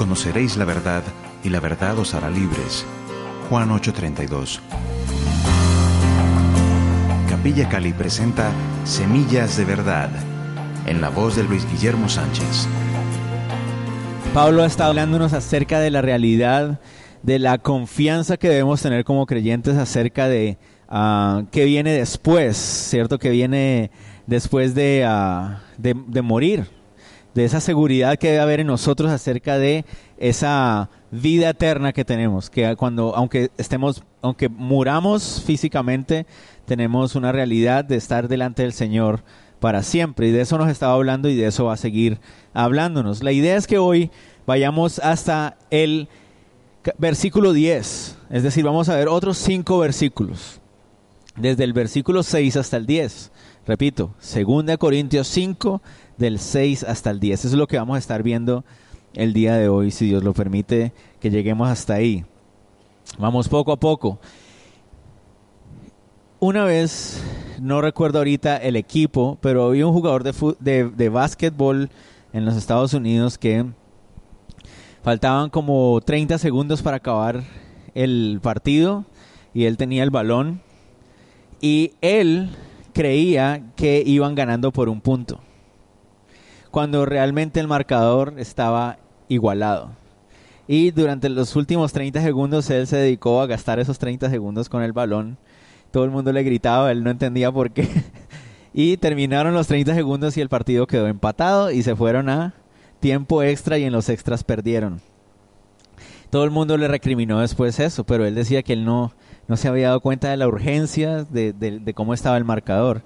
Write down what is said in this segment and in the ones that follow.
Conoceréis la verdad, y la verdad os hará libres. Juan 8:32. Capilla Cali presenta Semillas de Verdad, en la voz de Luis Guillermo Sánchez. Pablo ha estado hablándonos acerca de la realidad, de la confianza que debemos tener como creyentes acerca de uh, qué viene después, ¿cierto? Que viene después de, uh, de, de morir, de esa seguridad que debe haber en nosotros acerca de esa vida eterna que tenemos, que cuando aunque estemos aunque muramos físicamente, tenemos una realidad de estar delante del Señor para siempre y de eso nos estaba hablando y de eso va a seguir hablándonos. La idea es que hoy vayamos hasta el versículo 10, es decir, vamos a ver otros cinco versículos, desde el versículo 6 hasta el 10. Repito, 2 Corintios 5, del 6 hasta el 10. Eso es lo que vamos a estar viendo el día de hoy, si Dios lo permite, que lleguemos hasta ahí. Vamos poco a poco. Una vez, no recuerdo ahorita el equipo, pero había un jugador de, de, de básquetbol en los Estados Unidos que faltaban como 30 segundos para acabar el partido y él tenía el balón y él creía que iban ganando por un punto cuando realmente el marcador estaba igualado. Y durante los últimos 30 segundos él se dedicó a gastar esos 30 segundos con el balón. Todo el mundo le gritaba, él no entendía por qué. y terminaron los 30 segundos y el partido quedó empatado y se fueron a tiempo extra y en los extras perdieron. Todo el mundo le recriminó después eso, pero él decía que él no, no se había dado cuenta de la urgencia de, de, de cómo estaba el marcador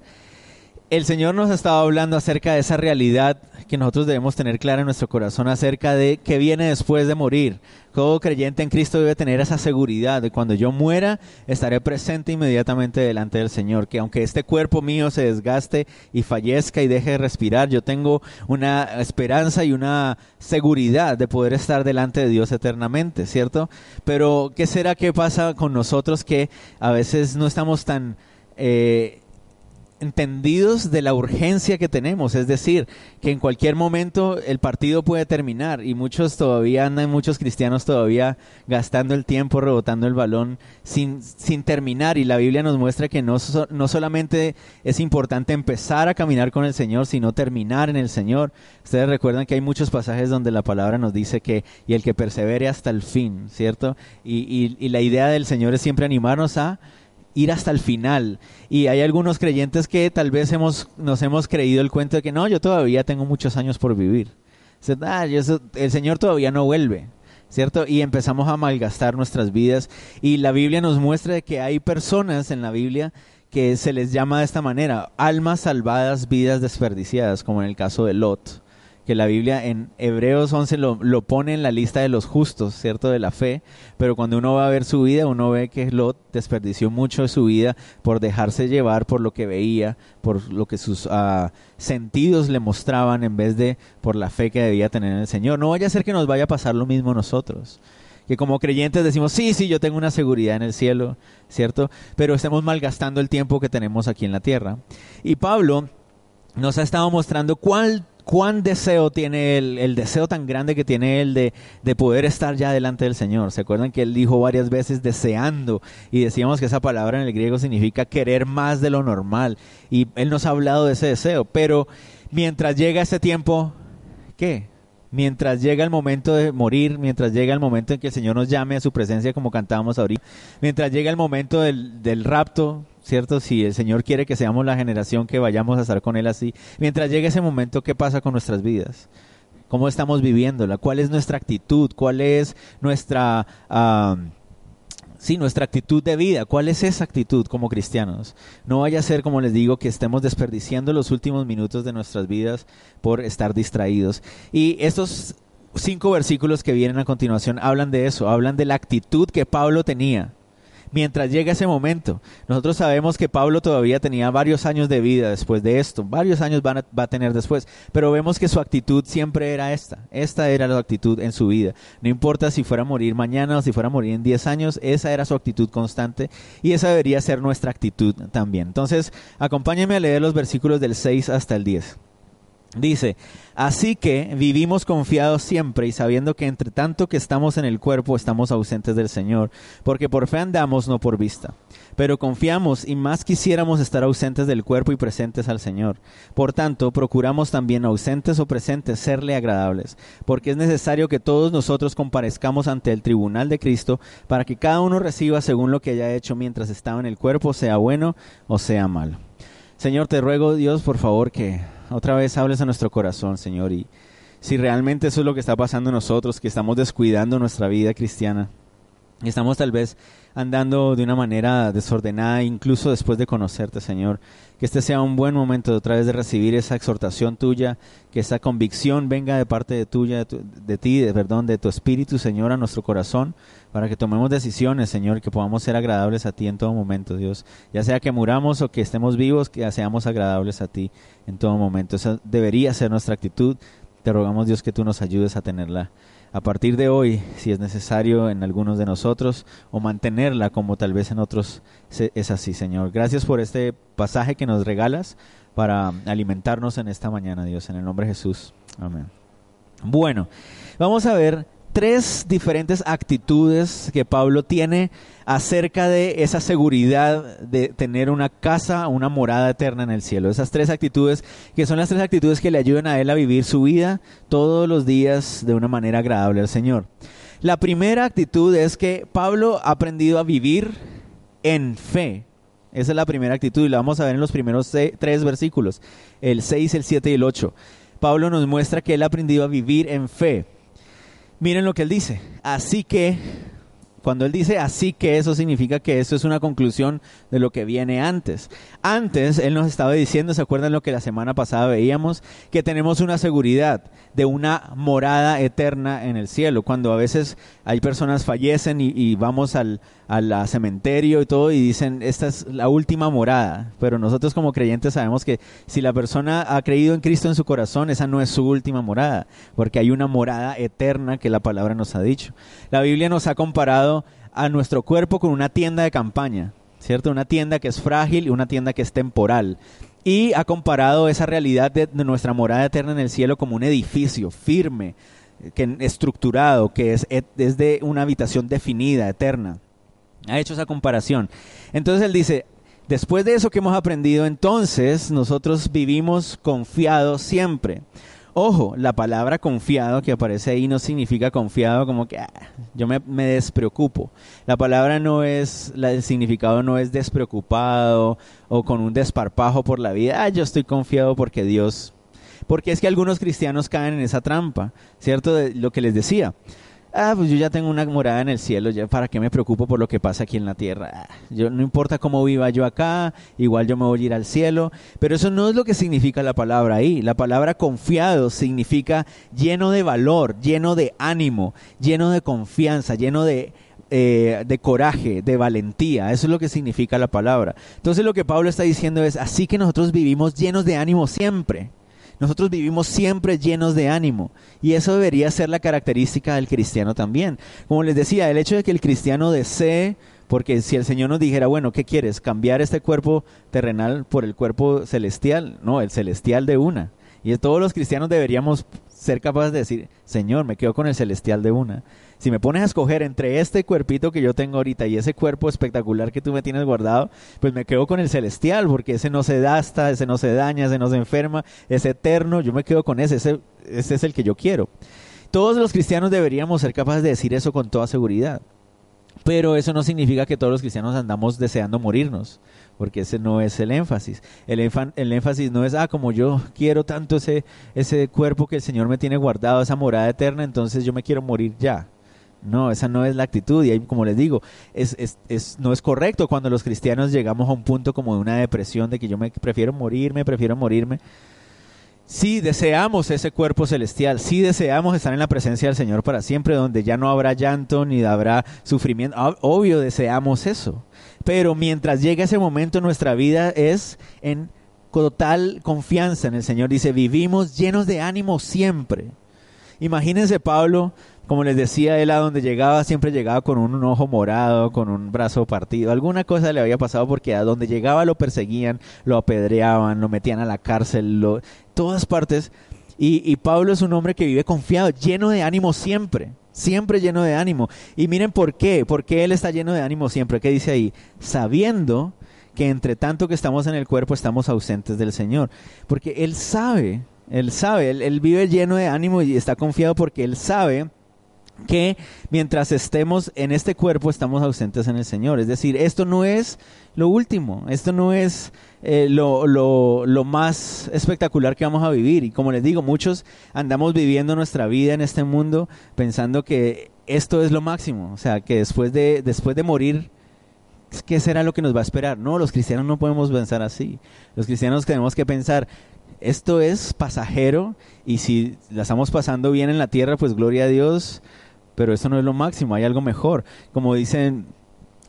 el Señor nos ha estado hablando acerca de esa realidad que nosotros debemos tener clara en nuestro corazón acerca de qué viene después de morir. Todo creyente en Cristo debe tener esa seguridad de cuando yo muera estaré presente inmediatamente delante del Señor, que aunque este cuerpo mío se desgaste y fallezca y deje de respirar, yo tengo una esperanza y una seguridad de poder estar delante de Dios eternamente, ¿cierto? Pero ¿qué será que pasa con nosotros que a veces no estamos tan... Eh, entendidos de la urgencia que tenemos, es decir, que en cualquier momento el partido puede terminar y muchos todavía andan, muchos cristianos todavía gastando el tiempo, rebotando el balón sin, sin terminar y la Biblia nos muestra que no, no solamente es importante empezar a caminar con el Señor, sino terminar en el Señor. Ustedes recuerdan que hay muchos pasajes donde la palabra nos dice que y el que persevere hasta el fin, ¿cierto? y, y, y la idea del Señor es siempre animarnos a ir hasta el final. Y hay algunos creyentes que tal vez hemos, nos hemos creído el cuento de que no, yo todavía tengo muchos años por vivir. Ah, el Señor todavía no vuelve, ¿cierto? Y empezamos a malgastar nuestras vidas. Y la Biblia nos muestra que hay personas en la Biblia que se les llama de esta manera, almas salvadas, vidas desperdiciadas, como en el caso de Lot que la Biblia en Hebreos 11 lo, lo, pone en la lista de los justos, ¿cierto? De la fe, pero cuando uno va a ver su vida, uno ve que Lot desperdició mucho de su vida por dejarse llevar por lo que veía, por lo que sus uh, sentidos le mostraban en vez de por la fe que debía tener en el Señor. No vaya a ser que nos vaya a pasar lo mismo a nosotros. Que como creyentes decimos, sí, sí, yo tengo una seguridad en el cielo, ¿cierto? Pero estemos malgastando el tiempo que tenemos aquí en la tierra. Y Pablo nos ha estado mostrando cuál cuán deseo tiene él, el deseo tan grande que tiene él de, de, poder estar ya delante del Señor. ¿Se acuerdan que él dijo varias veces deseando? Y decíamos que esa palabra en el griego significa querer más de lo normal. Y él nos ha hablado de ese deseo. Pero mientras llega ese tiempo, ¿qué? Mientras llega el momento de morir, mientras llega el momento en que el Señor nos llame a su presencia como cantábamos ahorita, mientras llega el momento del, del rapto, ¿cierto? Si el Señor quiere que seamos la generación que vayamos a estar con Él así, mientras llegue ese momento, ¿qué pasa con nuestras vidas? ¿Cómo estamos viviéndola? ¿Cuál es nuestra actitud? ¿Cuál es nuestra... Sí, nuestra actitud de vida. ¿Cuál es esa actitud como cristianos? No vaya a ser, como les digo, que estemos desperdiciando los últimos minutos de nuestras vidas por estar distraídos. Y estos cinco versículos que vienen a continuación hablan de eso, hablan de la actitud que Pablo tenía mientras llega ese momento. Nosotros sabemos que Pablo todavía tenía varios años de vida después de esto, varios años va a tener después, pero vemos que su actitud siempre era esta, esta era la actitud en su vida. No importa si fuera a morir mañana o si fuera a morir en 10 años, esa era su actitud constante y esa debería ser nuestra actitud también. Entonces, acompáñenme a leer los versículos del 6 hasta el 10. Dice, así que vivimos confiados siempre y sabiendo que entre tanto que estamos en el cuerpo estamos ausentes del Señor, porque por fe andamos, no por vista. Pero confiamos y más quisiéramos estar ausentes del cuerpo y presentes al Señor. Por tanto, procuramos también ausentes o presentes serle agradables, porque es necesario que todos nosotros comparezcamos ante el tribunal de Cristo para que cada uno reciba según lo que haya hecho mientras estaba en el cuerpo, sea bueno o sea malo. Señor, te ruego Dios, por favor, que otra vez hables a nuestro corazón, Señor, y si realmente eso es lo que está pasando en nosotros, que estamos descuidando nuestra vida cristiana, y estamos tal vez andando de una manera desordenada, incluso después de conocerte, Señor. Que este sea un buen momento de otra vez de recibir esa exhortación tuya, que esa convicción venga de parte de tuya, de, ti, de perdón, de tu Espíritu, Señor, a nuestro corazón, para que tomemos decisiones, Señor, que podamos ser agradables a ti en todo momento, Dios. Ya sea que muramos o que estemos vivos, que seamos agradables a ti en todo momento. Esa debería ser nuestra actitud. Te rogamos, Dios, que tú nos ayudes a tenerla a partir de hoy, si es necesario en algunos de nosotros, o mantenerla como tal vez en otros es así, Señor. Gracias por este pasaje que nos regalas para alimentarnos en esta mañana, Dios, en el nombre de Jesús. Amén. Bueno, vamos a ver tres diferentes actitudes que Pablo tiene acerca de esa seguridad de tener una casa, una morada eterna en el cielo. Esas tres actitudes que son las tres actitudes que le ayudan a él a vivir su vida todos los días de una manera agradable al Señor. La primera actitud es que Pablo ha aprendido a vivir en fe. Esa es la primera actitud y la vamos a ver en los primeros tres versículos, el 6, el 7 y el 8. Pablo nos muestra que él ha aprendido a vivir en fe. Miren lo que él dice. Así que, cuando él dice así que, eso significa que esto es una conclusión de lo que viene antes. Antes, él nos estaba diciendo, ¿se acuerdan lo que la semana pasada veíamos? Que tenemos una seguridad de una morada eterna en el cielo. Cuando a veces hay personas fallecen y, vamos al, al, cementerio y todo y dicen, esta es la última morada. Pero nosotros como creyentes sabemos que si la persona ha creído en Cristo en su corazón, esa no es su última morada, porque hay una morada eterna que la palabra nos ha dicho. La Biblia nos ha comparado a nuestro cuerpo con una tienda de campaña. ¿Cierto? Una tienda que es frágil y una tienda que es temporal y ha comparado esa realidad de, nuestra morada eterna en el cielo como un edificio firme, que, estructurado, que es, es de una habitación definida, eterna. Ha hecho esa comparación. Entonces él dice, después de eso que hemos aprendido, entonces nosotros vivimos confiados siempre. Ojo, la palabra confiado que aparece ahí no significa confiado como que ah, yo me, despreocupo. La palabra no es, el significado no es despreocupado o con un desparpajo por la vida. Ah, yo estoy confiado porque Dios. Porque es que algunos cristianos caen en esa trampa, ¿cierto? De lo que les decía ah, pues yo ya tengo una morada en el cielo, para qué me preocupo por lo que pasa aquí en la tierra. Ah, yo no importa cómo viva yo acá, igual yo me voy a ir al cielo, pero eso no es lo que significa la palabra ahí. La palabra confiado significa lleno de valor, lleno de ánimo, lleno de confianza, lleno de eh, de coraje, de valentía. Eso es lo que significa la palabra. Entonces lo que Pablo está diciendo es, así que nosotros vivimos llenos de ánimo siempre. Nosotros vivimos siempre llenos de ánimo y eso debería ser la característica del cristiano también. Como les decía, el hecho de que el cristiano desee, porque si el Señor nos dijera, bueno, ¿qué quieres? ¿Cambiar este cuerpo terrenal por el cuerpo celestial? No, el celestial de una. Y todos los cristianos deberíamos ser capaces de decir, Señor, me quedo con el celestial de una. Si me pones a escoger entre este cuerpito que yo tengo ahorita y ese cuerpo espectacular que tú me tienes guardado, pues me quedo con el celestial, porque ese no se gasta, ese no se daña, ese no se enferma, es eterno, yo me quedo con ese, ese, es el que yo quiero. Todos los cristianos deberíamos ser capaces de decir eso con toda seguridad. Pero eso no significa que todos los cristianos andamos deseando morirnos, porque ese no es el énfasis. El, el, énfasis no es, ah, como yo quiero tanto ese, ese cuerpo que el Señor me tiene guardado, esa morada eterna, entonces yo me quiero morir ya. No, esa no es la actitud. Y ahí, como les digo, es, es, es, no es correcto cuando los cristianos llegamos a un punto como de una depresión, de que yo me prefiero morirme, prefiero morirme. Si deseamos ese cuerpo celestial, si deseamos estar en la presencia del Señor para siempre, donde ya no habrá llanto ni habrá sufrimiento. Obvio, deseamos eso. Pero mientras llega ese momento, nuestra vida es en total confianza en el Señor. Dice, vivimos llenos de ánimo siempre. Imagínense Pablo, como les decía, él a donde llegaba siempre llegaba con un ojo morado, con un brazo partido. Alguna cosa le había pasado porque a donde llegaba lo perseguían, lo apedreaban, lo metían a la cárcel, lo, todas partes. Y, y Pablo es un hombre que vive confiado, lleno de ánimo siempre siempre lleno de ánimo. Y miren por qué, porque él está lleno de ánimo siempre. ¿Qué dice ahí? Sabiendo que entre tanto que estamos en el cuerpo estamos ausentes del Señor. Porque él sabe, él sabe, él vive lleno de ánimo y está confiado porque él sabe que mientras estemos en este cuerpo estamos ausentes en el Señor. Es decir, esto no es lo último, esto no es eh, lo, lo, lo, más espectacular que vamos a vivir. Y como les digo, muchos andamos viviendo nuestra vida en este mundo pensando que esto es lo máximo, o sea, que después de, después de morir, ¿qué será lo que nos va a esperar? No, los cristianos no podemos pensar así. Los cristianos tenemos que pensar, esto es pasajero y si la estamos pasando bien en la tierra, pues gloria a Dios pero eso no es lo máximo, hay algo mejor. Como dicen,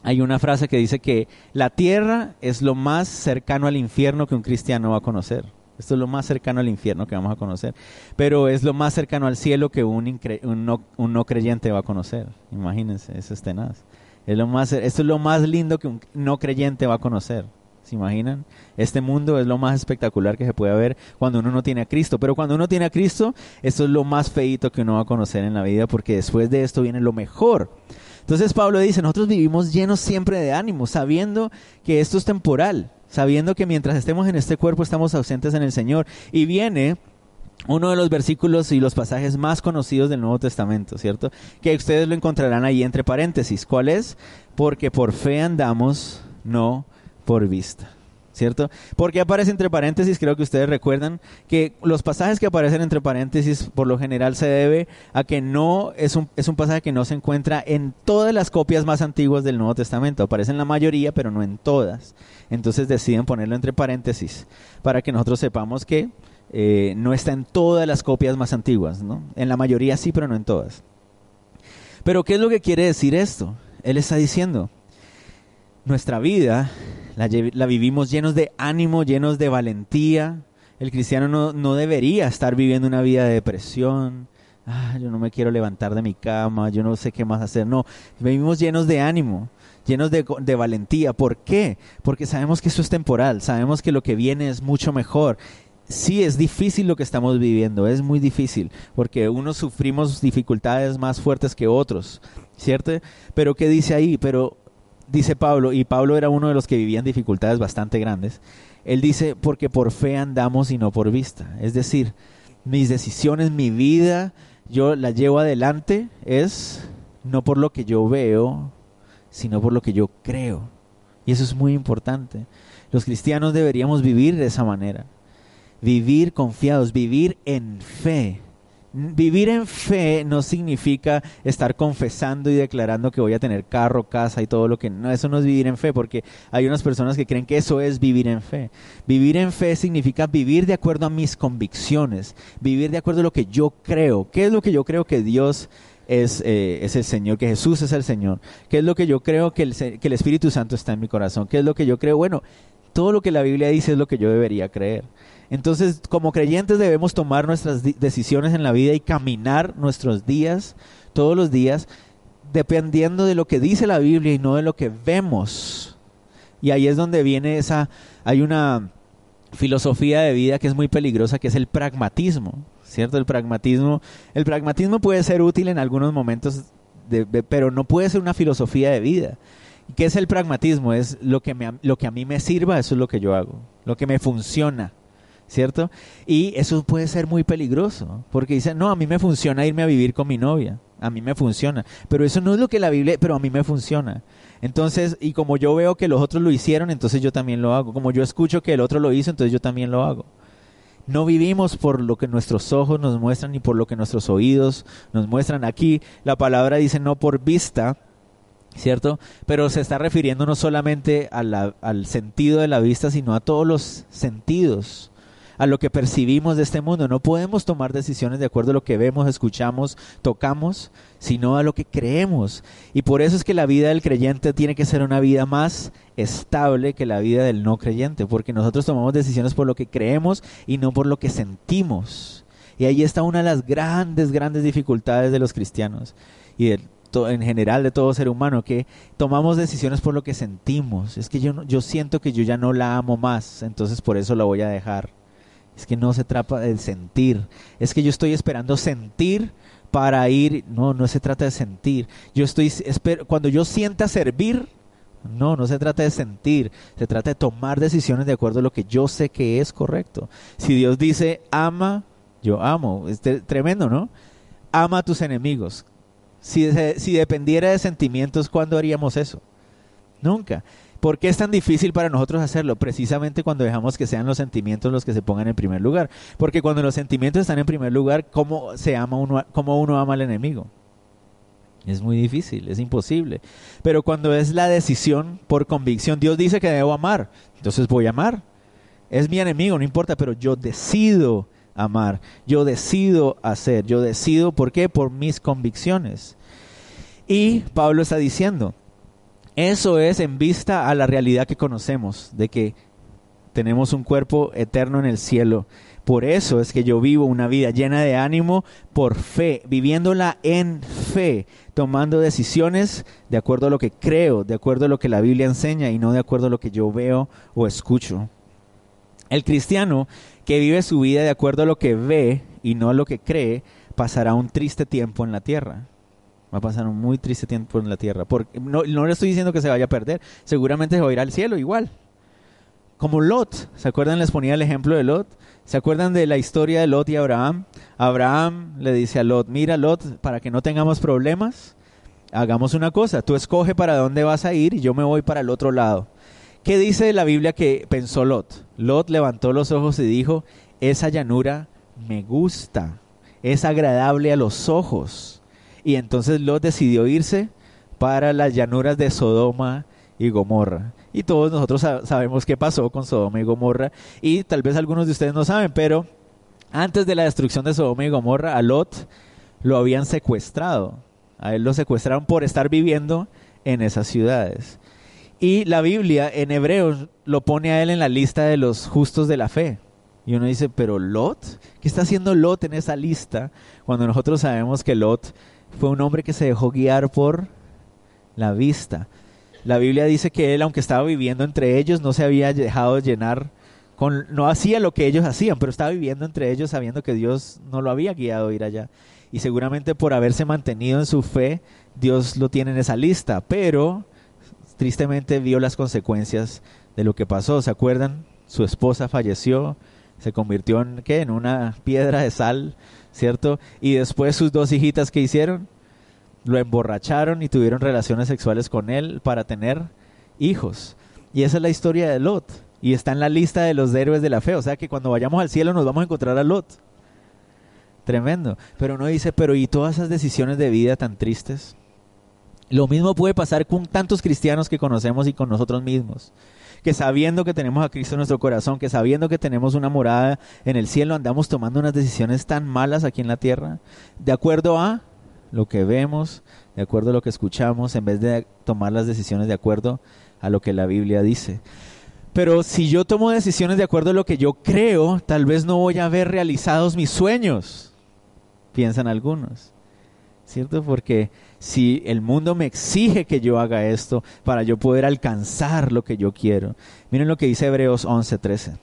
hay una frase que dice que la tierra es lo más cercano al infierno que un cristiano va a conocer. Esto es lo más cercano al infierno que vamos a conocer. Pero es lo más cercano al cielo que un, no, no, creyente va a conocer. Imagínense, eso es tenaz. Es lo más, esto es lo más lindo que un no creyente va a conocer. ¿Se imaginan? Este mundo es lo más espectacular que se puede ver cuando uno no tiene a Cristo. Pero cuando uno tiene a Cristo, esto es lo más feito que uno va a conocer en la vida, porque después de esto viene lo mejor. Entonces Pablo dice, nosotros vivimos llenos siempre de ánimo, sabiendo que esto es temporal, sabiendo que mientras estemos en este cuerpo estamos ausentes en el Señor. Y viene uno de los versículos y los pasajes más conocidos del Nuevo Testamento, ¿cierto? Que ustedes lo encontrarán ahí entre paréntesis. ¿Cuál es? Porque por fe andamos, no por vista. ¿Cierto? Porque aparece entre paréntesis, creo que ustedes recuerdan que los pasajes que aparecen entre paréntesis por lo general se debe a que no es un, es un pasaje que no se encuentra en todas las copias más antiguas del Nuevo Testamento. Aparece en la mayoría, pero no en todas. Entonces deciden ponerlo entre paréntesis para que nosotros sepamos que eh, no está en todas las copias más antiguas. ¿no? En la mayoría sí, pero no en todas. Pero ¿qué es lo que quiere decir esto? Él está diciendo, nuestra vida la, vivimos llenos de ánimo, llenos de valentía. El cristiano no, no debería estar viviendo una vida de depresión. Ah, yo no me quiero levantar de mi cama, yo no sé qué más hacer. No, vivimos llenos de ánimo, llenos de, de, valentía. ¿Por qué? Porque sabemos que eso es temporal, sabemos que lo que viene es mucho mejor. Sí, es difícil lo que estamos viviendo, es muy difícil, porque unos sufrimos dificultades más fuertes que otros, ¿cierto? Pero ¿qué dice ahí? Pero dice Pablo, y Pablo era uno de los que vivían dificultades bastante grandes, él dice, porque por fe andamos y no por vista. Es decir, mis decisiones, mi vida, yo la llevo adelante es no por lo que yo veo, sino por lo que yo creo. Y eso es muy importante. Los cristianos deberíamos vivir de esa manera. Vivir confiados, vivir en fe. Vivir en fe no significa estar confesando y declarando que voy a tener carro, casa y todo lo que... No, eso no es vivir en fe, porque hay unas personas que creen que eso es vivir en fe. Vivir en fe significa vivir de acuerdo a mis convicciones, vivir de acuerdo a lo que yo creo. ¿Qué es lo que yo creo que Dios es, eh, es el Señor, que Jesús es el Señor? ¿Qué es lo que yo creo que el, que el Espíritu Santo está en mi corazón? ¿Qué es lo que yo creo? Bueno, todo lo que la Biblia dice es lo que yo debería creer. Entonces, como creyentes debemos tomar nuestras decisiones en la vida y caminar nuestros días, todos los días, dependiendo de lo que dice la Biblia y no de lo que vemos. Y ahí es donde viene esa, hay una filosofía de vida que es muy peligrosa, que es el pragmatismo, ¿cierto? El pragmatismo, el pragmatismo puede ser útil en algunos momentos, pero no puede ser una filosofía de vida. ¿Qué es el pragmatismo? Es lo que, me, lo que a mí me sirva, eso es lo que yo hago, lo que me funciona. ¿cierto? Y eso puede ser muy peligroso, porque dicen, no, a mí me funciona irme a vivir con mi novia, a mí me funciona, pero eso no es lo que la Biblia, pero a mí me funciona. Entonces, y como yo veo que los otros lo hicieron, entonces yo también lo hago. Como yo escucho que el otro lo hizo, entonces yo también lo hago. No vivimos por lo que nuestros ojos nos muestran ni por lo que nuestros oídos nos muestran. Aquí la palabra dice no por vista, ¿cierto? Pero se está refiriendo no solamente al sentido de la vista, sino a todos los sentidos a lo que percibimos de este mundo. No podemos tomar decisiones de acuerdo a lo que vemos, escuchamos, tocamos, sino a lo que creemos. Y por eso es que la vida del creyente tiene que ser una vida más estable que la vida del no creyente, porque nosotros tomamos decisiones por lo que creemos y no por lo que sentimos. Y ahí está una de las grandes, grandes dificultades de los cristianos y en general de todo ser humano, que tomamos decisiones por lo que sentimos. Es que yo, yo siento que yo ya no la amo más, entonces por eso la voy a dejar. Es que no se trata de sentir. Es que yo estoy esperando sentir para ir. No, no se trata de sentir. Yo estoy cuando yo sienta servir, no, no se trata de sentir, se trata de tomar decisiones de acuerdo a lo que yo sé que es correcto. Si Dios dice ama, yo amo. Es tremendo, ¿no? Ama a tus enemigos. Si, si dependiera de sentimientos, ¿cuándo haríamos eso? Nunca. ¿Por qué es tan difícil para nosotros hacerlo? Precisamente cuando dejamos que sean los sentimientos los que se pongan en primer lugar. Porque cuando los sentimientos están en primer lugar, ¿cómo, se ama uno, cómo uno ama al enemigo? Es muy difícil, es imposible. Pero cuando es la decisión por convicción, Dios dice que debo amar, entonces voy a amar. Es mi enemigo, no importa, pero yo decido amar, yo decido hacer, yo decido, ¿por qué? Por mis convicciones. Y Pablo está diciendo, eso es en vista a la realidad que conocemos, de que tenemos un cuerpo eterno en el cielo. Por eso es que yo vivo una vida llena de ánimo por fe, viviéndola en fe, tomando decisiones de acuerdo a lo que creo, de acuerdo a lo que la Biblia enseña y no de acuerdo a lo que yo veo o escucho. El cristiano que vive su vida de acuerdo a lo que ve y no a lo que cree, pasará un triste tiempo en la tierra. Va a pasar un muy triste tiempo en la tierra. Porque, no, no le estoy diciendo que se vaya a perder. Seguramente se va a ir al cielo igual. Como Lot. ¿Se acuerdan? Les ponía el ejemplo de Lot. ¿Se acuerdan de la historia de Lot y Abraham? Abraham le dice a Lot, mira Lot, para que no tengamos problemas, hagamos una cosa. Tú escoge para dónde vas a ir y yo me voy para el otro lado. ¿Qué dice la Biblia que pensó Lot? Lot levantó los ojos y dijo, esa llanura me gusta, es agradable a los ojos. Y entonces Lot decidió irse para las llanuras de Sodoma y Gomorra. Y todos nosotros sabemos qué pasó con Sodoma y Gomorra. Y tal vez algunos de ustedes no saben, pero antes de la destrucción de Sodoma y Gomorra, a Lot lo habían secuestrado. A él lo secuestraron por estar viviendo en esas ciudades. Y la Biblia en Hebreos lo pone a él en la lista de los justos de la fe. Y uno dice, pero Lot, ¿qué está haciendo Lot en esa lista? Cuando nosotros sabemos que Lot fue un hombre que se dejó guiar por la vista. La Biblia dice que él, aunque estaba viviendo entre ellos, no se había dejado llenar con, no hacía lo que ellos hacían, pero estaba viviendo entre ellos sabiendo que Dios no lo había guiado a ir allá. Y seguramente por haberse mantenido en su fe, Dios lo tiene en esa lista, pero tristemente vio las consecuencias de lo que pasó. ¿Se acuerdan? Su esposa falleció, se convirtió en ¿qué? En una piedra de sal ¿cierto? Y después sus dos hijitas que hicieron, lo emborracharon y tuvieron relaciones sexuales con él para tener hijos. Y esa es la historia de Lot. Y está en la lista de los héroes de la fe. O sea que cuando vayamos al cielo nos vamos a encontrar a Lot. Tremendo. Pero uno dice, pero ¿y todas esas decisiones de vida tan tristes? Lo mismo puede pasar con tantos cristianos que conocemos y con nosotros mismos que sabiendo que tenemos a Cristo en nuestro corazón, que sabiendo que tenemos una morada en el cielo, andamos tomando unas decisiones tan malas aquí en la tierra, de acuerdo a lo que vemos, de acuerdo a lo que escuchamos, en vez de tomar las decisiones de acuerdo a lo que la Biblia dice. Pero si yo tomo decisiones de acuerdo a lo que yo creo, tal vez no voy a ver realizados mis sueños, piensan algunos. ¿Cierto? Porque si el mundo me exige que yo haga esto para yo poder alcanzar lo que yo quiero. Miren lo que dice Hebreos 11:13,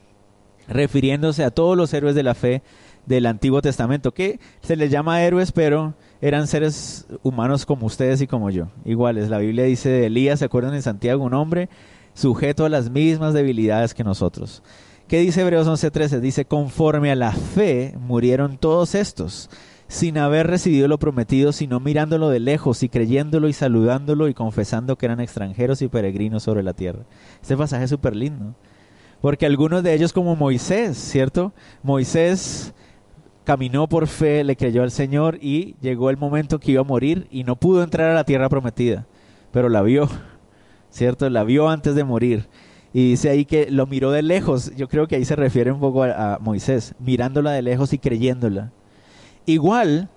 refiriéndose a todos los héroes de la fe del Antiguo Testamento, que se les llama héroes, pero eran seres humanos como ustedes y como yo, iguales. La Biblia dice de Elías, ¿se acuerdan en Santiago? Un hombre sujeto a las mismas debilidades que nosotros. ¿Qué dice Hebreos 11:13? Dice, conforme a la fe murieron todos estos sin haber recibido lo prometido, sino mirándolo de lejos y creyéndolo y saludándolo y confesando que eran extranjeros y peregrinos sobre la tierra. Este pasaje es súper lindo, Porque algunos de ellos como Moisés, ¿cierto? Moisés caminó por fe, le creyó al Señor y llegó el momento que iba a morir y no pudo entrar a la tierra prometida, pero la vio, ¿cierto? La vio antes de morir. Y dice ahí que lo miró de lejos. Yo creo que ahí se refiere un poco a, Moisés, mirándola de lejos y creyéndola. Igual,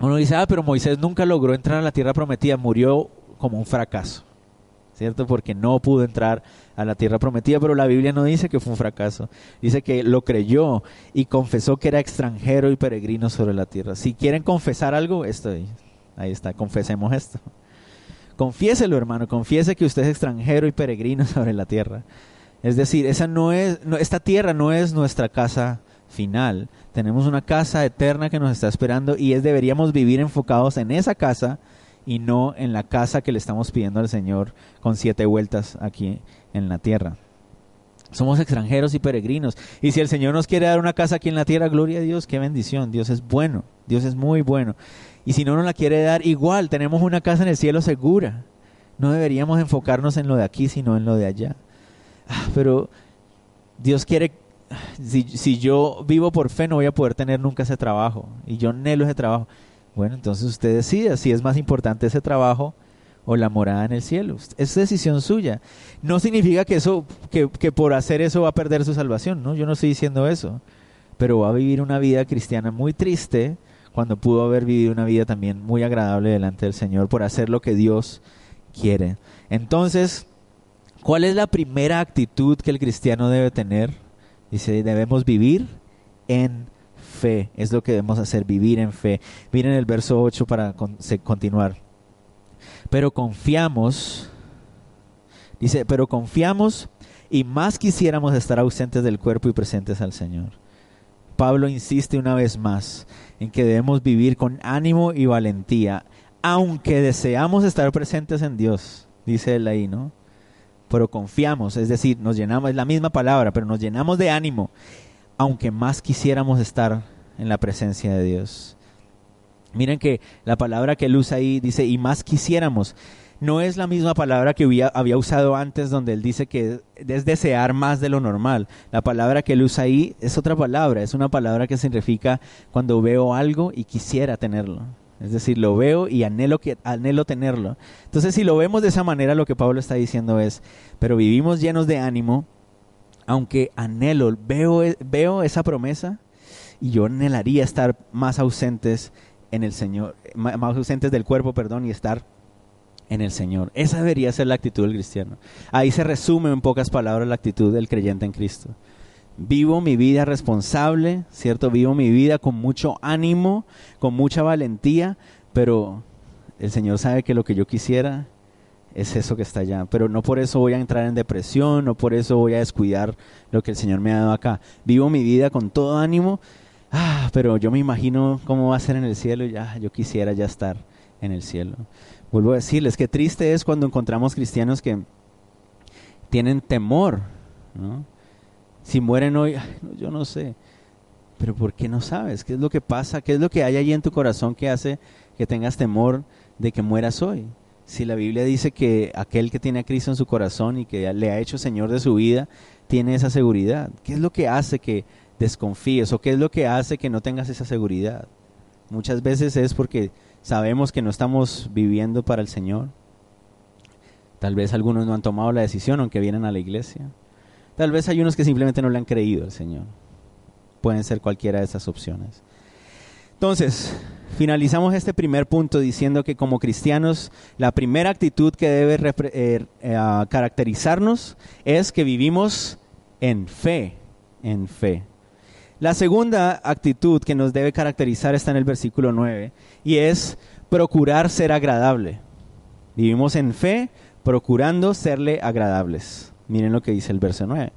uno dice, ah, pero Moisés nunca logró entrar a la tierra prometida, murió como un fracaso, ¿cierto? Porque no pudo entrar a la tierra prometida, pero la Biblia no dice que fue un fracaso, dice que lo creyó y confesó que era extranjero y peregrino sobre la tierra. Si quieren confesar algo, esto ahí está, confesemos esto. Confiéselo, hermano, confiese que usted es extranjero y peregrino sobre la tierra. Es decir, esa no es, esta tierra no es nuestra casa final. Tenemos una casa eterna que nos está esperando y es deberíamos vivir enfocados en esa casa y no en la casa que le estamos pidiendo al Señor con siete vueltas aquí en la tierra. Somos extranjeros y peregrinos. Y si el Señor nos quiere dar una casa aquí en la tierra, gloria a Dios, qué bendición. Dios es bueno, Dios es muy bueno. Y si no nos la quiere dar, igual tenemos una casa en el cielo segura. No deberíamos enfocarnos en lo de aquí, sino en lo de allá. Ah, pero Dios quiere, si, yo vivo por fe, no voy a poder tener nunca ese trabajo. Y yo anhelo ese trabajo. Bueno, entonces usted decide si es más importante ese trabajo o la morada en el cielo. Es decisión suya. No significa que eso, que, que, por hacer eso va a perder su salvación, ¿no? Yo no estoy diciendo eso. Pero va a vivir una vida cristiana muy triste cuando pudo haber vivido una vida también muy agradable delante del Señor por hacer lo que Dios quiere. Entonces, ¿cuál es la primera actitud que el cristiano debe tener? Dice, debemos vivir en fe. Es lo que debemos hacer, vivir en fe. Miren el verso 8 para continuar pero confiamos, dice, pero confiamos y más quisiéramos estar ausentes del cuerpo y presentes al Señor. Pablo insiste una vez más en que debemos vivir con ánimo y valentía, aunque deseamos estar presentes en Dios, dice él ahí, ¿no? Pero confiamos, es decir, nos llenamos, es la misma palabra, pero nos llenamos de ánimo, aunque más quisiéramos estar en la presencia de Dios. Miren que la palabra que él usa ahí dice, y más quisiéramos. No es la misma palabra que había, usado antes donde él dice que es desear más de lo normal. La palabra que él usa ahí es otra palabra, es una palabra que significa cuando veo algo y quisiera tenerlo. Es decir, lo veo y anhelo, que, anhelo tenerlo. Entonces, si lo vemos de esa manera, lo que Pablo está diciendo es, pero vivimos llenos de ánimo, aunque anhelo, veo, veo esa promesa y yo anhelaría estar más ausentes en el Señor, más ausentes del cuerpo, perdón, y estar en el Señor. Esa debería ser la actitud del cristiano. Ahí se resume en pocas palabras la actitud del creyente en Cristo. Vivo mi vida responsable, ¿cierto? Vivo mi vida con mucho ánimo, con mucha valentía, pero el Señor sabe que lo que yo quisiera es eso que está allá. Pero no por eso voy a entrar en depresión, no por eso voy a descuidar lo que el Señor me ha dado acá. Vivo mi vida con todo ánimo ah, pero yo me imagino cómo va a ser en el cielo y ya, yo quisiera ya estar en el cielo. Vuelvo a decirles, qué triste es cuando encontramos cristianos que tienen temor, ¿no? Si mueren hoy, yo no sé, pero ¿por qué no sabes? ¿Qué es lo que pasa? ¿Qué es lo que hay allí en tu corazón que hace que tengas temor de que mueras hoy? Si la Biblia dice que aquel que tiene a Cristo en su corazón y que le ha hecho Señor de su vida, tiene esa seguridad. ¿Qué es lo que hace que desconfíes o qué es lo que hace que no tengas esa seguridad. Muchas veces es porque sabemos que no estamos viviendo para el Señor. Tal vez algunos no han tomado la decisión aunque vienen a la iglesia. Tal vez hay unos que simplemente no le han creído al Señor. Pueden ser cualquiera de esas opciones. Entonces, finalizamos este primer punto diciendo que como cristianos la primera actitud que debe eh, eh, caracterizarnos es que vivimos en fe, en fe. La segunda actitud que nos debe caracterizar está en el versículo 9 y es procurar ser agradable. Vivimos en fe procurando serle agradables. Miren lo que dice el verso 9.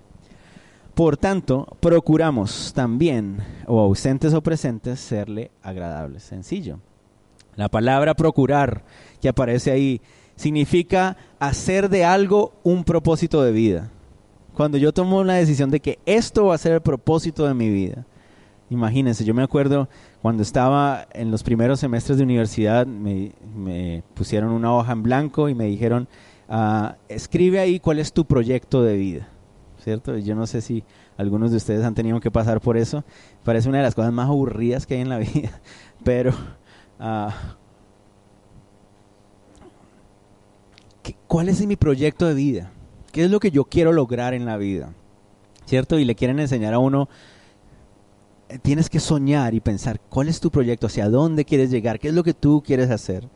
Por tanto, procuramos también, o ausentes o presentes, serle agradables. Sencillo. La palabra procurar que aparece ahí significa hacer de algo un propósito de vida cuando yo tomo la decisión de que esto va a ser el propósito de mi vida. Imagínense, yo me acuerdo cuando estaba en los primeros semestres de universidad, me, pusieron una hoja en blanco y me dijeron, ah, escribe ahí cuál es tu proyecto de vida. ¿cierto? Yo no sé si algunos de ustedes han tenido que pasar por eso. Parece una de las cosas más aburridas que hay en la vida, pero... Uh, ¿Cuál es mi proyecto de vida? ¿Qué es lo que yo quiero lograr en la vida? ¿Cierto? Y le quieren enseñar a uno, eh, tienes que soñar y pensar, ¿cuál es tu proyecto? ¿Hacia dónde quieres llegar? ¿Qué es lo que tú quieres hacer?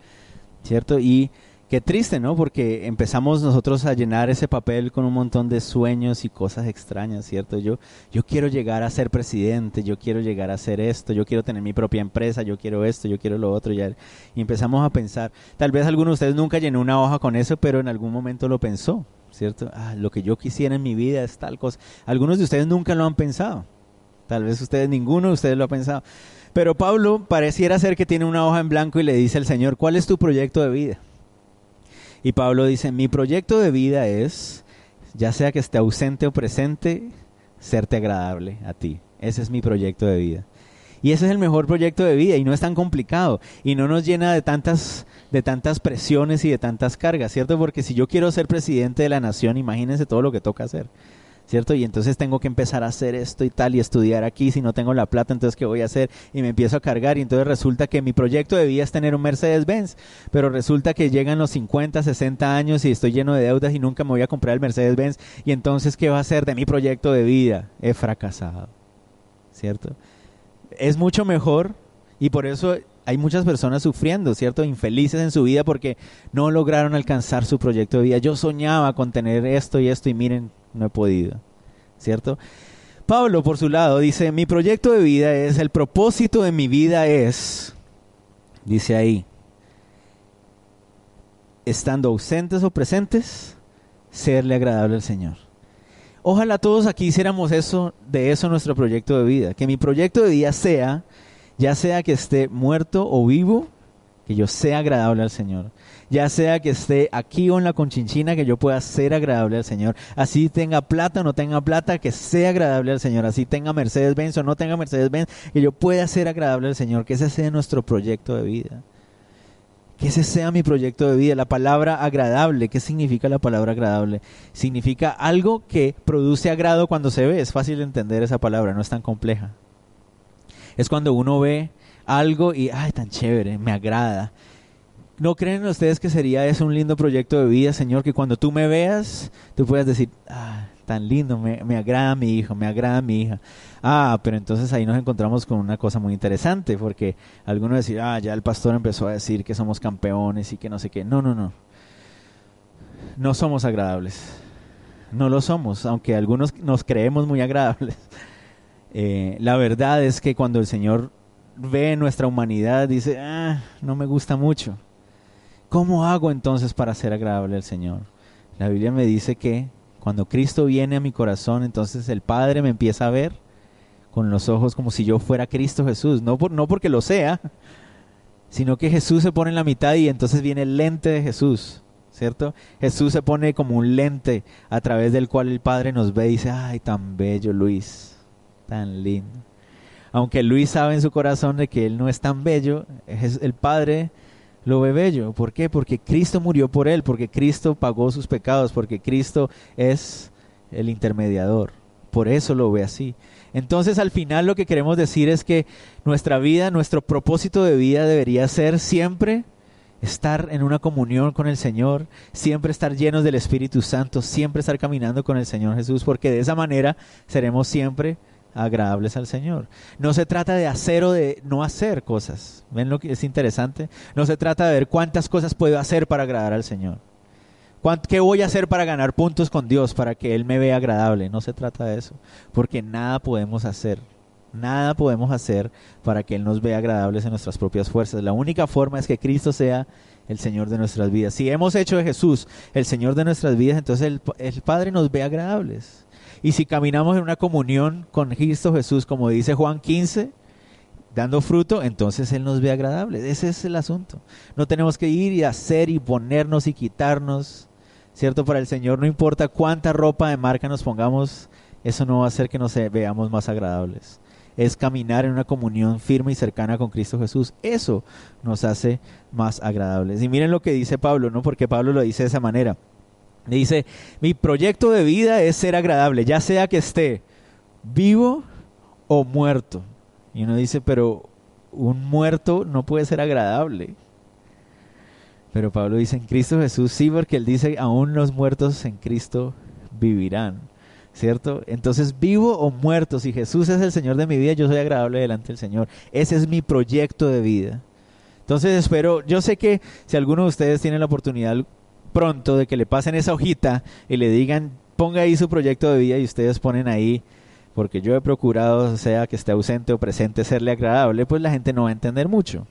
¿Cierto? Y Qué triste, ¿no? Porque empezamos nosotros a llenar ese papel con un montón de sueños y cosas extrañas, ¿cierto? Yo, yo quiero llegar a ser presidente, yo quiero llegar a hacer esto, yo quiero tener mi propia empresa, yo quiero esto, yo quiero lo otro. Ya. Y empezamos a pensar, tal vez alguno de ustedes nunca llenó una hoja con eso, pero en algún momento lo pensó, ¿cierto? Ah, lo que yo quisiera en mi vida es tal cosa. Algunos de ustedes nunca lo han pensado. Tal vez ustedes, ninguno de ustedes lo ha pensado. Pero Pablo pareciera ser que tiene una hoja en blanco y le dice al Señor, ¿cuál es tu proyecto de vida? Y Pablo dice, mi proyecto de vida es, ya sea que esté ausente o presente, serte agradable a ti. Ese es mi proyecto de vida. Y ese es el mejor proyecto de vida y no es tan complicado y no nos llena de tantas, de tantas presiones y de tantas cargas, ¿cierto? Porque si yo quiero ser presidente de la nación, imagínense todo lo que toca hacer. ¿Cierto? Y entonces tengo que empezar a hacer esto y tal y estudiar aquí, si no tengo la plata, entonces ¿qué voy a hacer? Y me empiezo a cargar y entonces resulta que mi proyecto de vida es tener un Mercedes-Benz, pero resulta que llegan los 50, 60 años y estoy lleno de deudas y nunca me voy a comprar el Mercedes-Benz y entonces ¿qué va a hacer de mi proyecto de vida? He fracasado, ¿cierto? Es mucho mejor y por eso hay muchas personas sufriendo, ¿cierto? Infelices en su vida porque no lograron alcanzar su proyecto de vida. Yo soñaba con tener esto y esto y miren no he podido, ¿cierto? Pablo, por su lado, dice, mi proyecto de vida es, el propósito de mi vida es, dice ahí, estando ausentes o presentes, serle agradable al Señor. Ojalá todos aquí hiciéramos eso, de eso nuestro proyecto de vida, que mi proyecto de vida sea, ya sea que esté muerto o vivo, que yo sea agradable al Señor ya sea que esté aquí o en la conchinchina, que yo pueda ser agradable al Señor. Así tenga plata o no tenga plata, que sea agradable al Señor. Así tenga Mercedes-Benz o no tenga Mercedes-Benz, que yo pueda ser agradable al Señor. Que ese sea nuestro proyecto de vida. Que ese sea mi proyecto de vida. La palabra agradable, ¿qué significa la palabra agradable? Significa algo que produce agrado cuando se ve. Es fácil de entender esa palabra, no es tan compleja. Es cuando uno ve algo y, ay, tan chévere, me agrada. ¿No creen ustedes que sería eso un lindo proyecto de vida, Señor? Que cuando tú me veas, tú puedas decir, ah, tan lindo, me, me agrada mi hijo, me agrada mi hija. Ah, pero entonces ahí nos encontramos con una cosa muy interesante, porque algunos decir, ah, ya el pastor empezó a decir que somos campeones y que no sé qué. No, no, no. No somos agradables. No lo somos, aunque algunos nos creemos muy agradables. Eh, la verdad es que cuando el Señor ve nuestra humanidad, dice, ah, no me gusta mucho. ¿Cómo hago entonces para ser agradable al Señor? La Biblia me dice que cuando Cristo viene a mi corazón, entonces el Padre me empieza a ver con los ojos como si yo fuera Cristo Jesús, no, por, no porque lo sea, sino que Jesús se pone en la mitad y entonces viene el lente de Jesús, ¿cierto? Jesús se pone como un lente a través del cual el Padre nos ve y dice, ay, tan bello Luis, tan lindo. Aunque Luis sabe en su corazón de que él no es tan bello, el Padre lo ve bello. ¿Por qué? Porque Cristo murió por él, porque Cristo pagó sus pecados, porque Cristo es el intermediador. Por eso lo ve así. Entonces al final lo que queremos decir es que nuestra vida, nuestro propósito de vida debería ser siempre estar en una comunión con el Señor, siempre estar llenos del Espíritu Santo, siempre estar caminando con el Señor Jesús, porque de esa manera seremos siempre agradables al Señor. No se trata de hacer o de no hacer cosas. ¿Ven lo que es interesante? No se trata de ver cuántas cosas puedo hacer para agradar al Señor. ¿Qué voy a hacer para ganar puntos con Dios, para que Él me vea agradable? No se trata de eso, porque nada podemos hacer. Nada podemos hacer para que Él nos vea agradables en nuestras propias fuerzas. La única forma es que Cristo sea el Señor de nuestras vidas. Si hemos hecho de Jesús el Señor de nuestras vidas, entonces el, el Padre nos ve agradables. Y si caminamos en una comunión con Cristo Jesús, como dice Juan 15, dando fruto, entonces Él nos ve agradable. Ese es el asunto. No tenemos que ir y hacer y ponernos y quitarnos. ¿Cierto? Para el Señor no importa cuánta ropa de marca nos pongamos, eso no va a hacer que nos veamos más agradables. Es caminar en una comunión firme y cercana con Cristo Jesús. Eso nos hace más agradables. Y miren lo que dice Pablo, ¿no? Porque Pablo lo dice de esa manera. Dice, mi proyecto de vida es ser agradable, ya sea que esté vivo o muerto. Y uno dice, pero un muerto no puede ser agradable. Pero Pablo dice en Cristo Jesús, sí, porque él dice, aún los muertos en Cristo vivirán. ¿Cierto? Entonces, vivo o muerto, si Jesús es el Señor de mi vida, yo soy agradable delante del Señor. Ese es mi proyecto de vida. Entonces, espero, yo sé que si alguno de ustedes tiene la oportunidad pronto de que le pasen esa hojita y le digan, ponga ahí su proyecto de vida y ustedes ponen ahí, porque yo he procurado, sea que esté ausente o presente, serle agradable, pues la gente no va a entender mucho.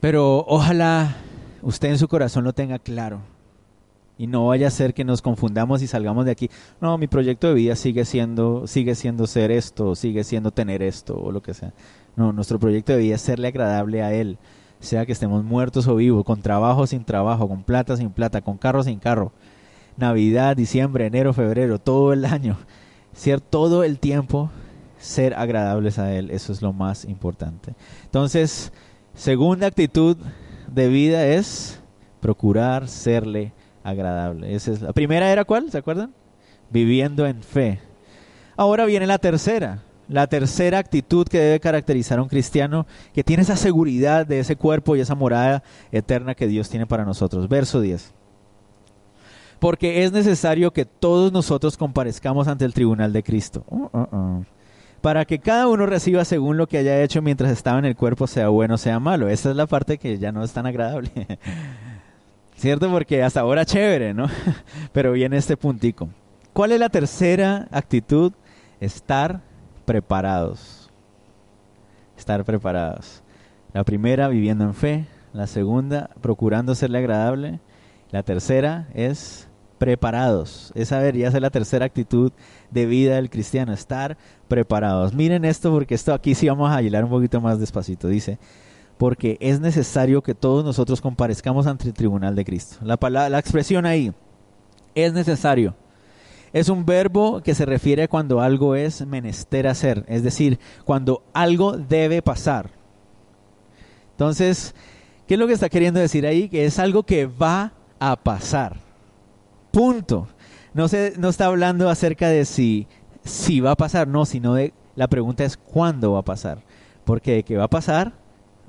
Pero ojalá usted en su corazón lo tenga claro. Y no vaya a ser que nos confundamos y salgamos de aquí. No, mi proyecto de vida sigue siendo, sigue siendo ser esto, sigue siendo tener esto, o lo que sea. No, nuestro proyecto de vida es serle agradable a Él. Sea que estemos muertos o vivos, con trabajo sin trabajo, con plata sin plata, con carro sin carro. Navidad, diciembre, enero, febrero, todo el año. Ser todo el tiempo ser agradables a Él. Eso es lo más importante. Entonces, Segunda actitud de vida es procurar serle agradable. Esa es la primera era cuál, ¿se acuerdan? Viviendo en fe. Ahora viene la tercera. La tercera actitud que debe caracterizar a un cristiano que tiene esa seguridad de ese cuerpo y esa morada eterna que Dios tiene para nosotros. Verso 10. Porque es necesario que todos nosotros comparezcamos ante el tribunal de Cristo. Uh, uh, uh para que cada uno reciba según lo que haya hecho mientras estaba en el cuerpo, sea bueno sea malo. Esa es la parte que ya no es tan agradable. ¿Cierto? Porque hasta ahora chévere, ¿no? Pero viene este puntico. ¿Cuál es la tercera actitud? Estar preparados. Estar preparados. La primera, viviendo en fe. La segunda, procurando serle agradable. La tercera es preparados. Esa debería ser la tercera actitud de vida del cristiano, estar preparados. Miren esto porque esto aquí sí vamos a hilar un poquito más despacito. Dice, porque es necesario que todos nosotros comparezcamos ante el tribunal de Cristo. La, palabra, la expresión ahí, es necesario. Es un verbo que se refiere a cuando algo es menester hacer, es decir, cuando algo debe pasar. Entonces, ¿qué es lo que está queriendo decir ahí? Que es algo que va a pasar. Punto. No, se, no está hablando acerca de si, si va a pasar, no, sino de la pregunta es cuándo va a pasar. Porque de que va a pasar,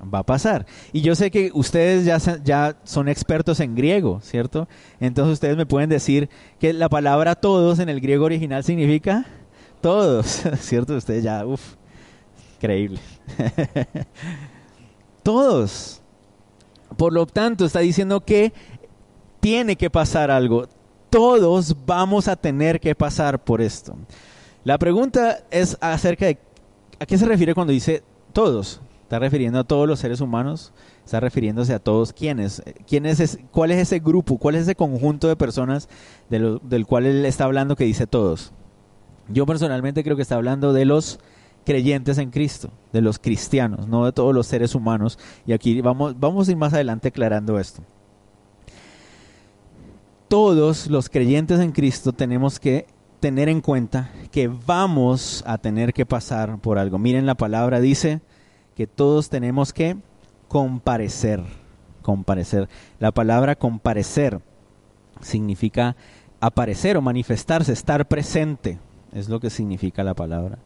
va a pasar. Y yo sé que ustedes ya, ya son expertos en griego, ¿cierto? Entonces ustedes me pueden decir que la palabra todos en el griego original significa todos, ¿cierto? Ustedes ya, uff, increíble. todos. Por lo tanto, está diciendo que tiene que pasar algo todos vamos a tener que pasar por esto. La pregunta es acerca de a qué se refiere cuando dice todos. ¿Está refiriendo a todos los seres humanos? ¿Está refiriéndose a todos quiénes? ¿Quién es ¿Cuál es ese grupo? ¿Cuál es ese conjunto de personas del cual él está hablando que dice todos? Yo personalmente creo que está hablando de los creyentes en Cristo, de los cristianos, no de todos los seres humanos. Y aquí vamos, vamos a ir más adelante aclarando esto todos los creyentes en Cristo tenemos que tener en cuenta que vamos a tener que pasar por algo. Miren la palabra dice que todos tenemos que comparecer, comparecer. La palabra comparecer significa aparecer o manifestarse, estar presente, es lo que significa la palabra.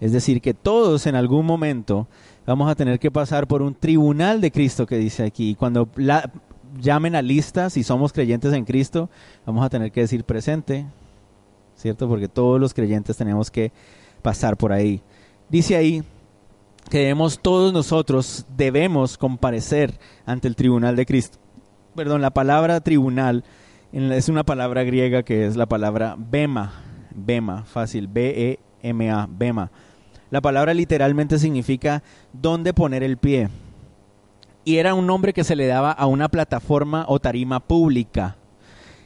Es decir, que todos en algún momento vamos a tener que pasar por un tribunal de Cristo que dice aquí. Y cuando la, llamen a lista, si somos creyentes en Cristo, vamos a tener que decir presente, ¿cierto? Porque todos los creyentes tenemos que pasar por ahí. Dice ahí que debemos, todos nosotros debemos comparecer ante el tribunal de Cristo. Perdón, la palabra tribunal es una palabra griega que es la palabra bema, bema, fácil, B-E-M-A, bema. La palabra literalmente significa dónde poner el pie y era un nombre que se le daba a una plataforma o tarima pública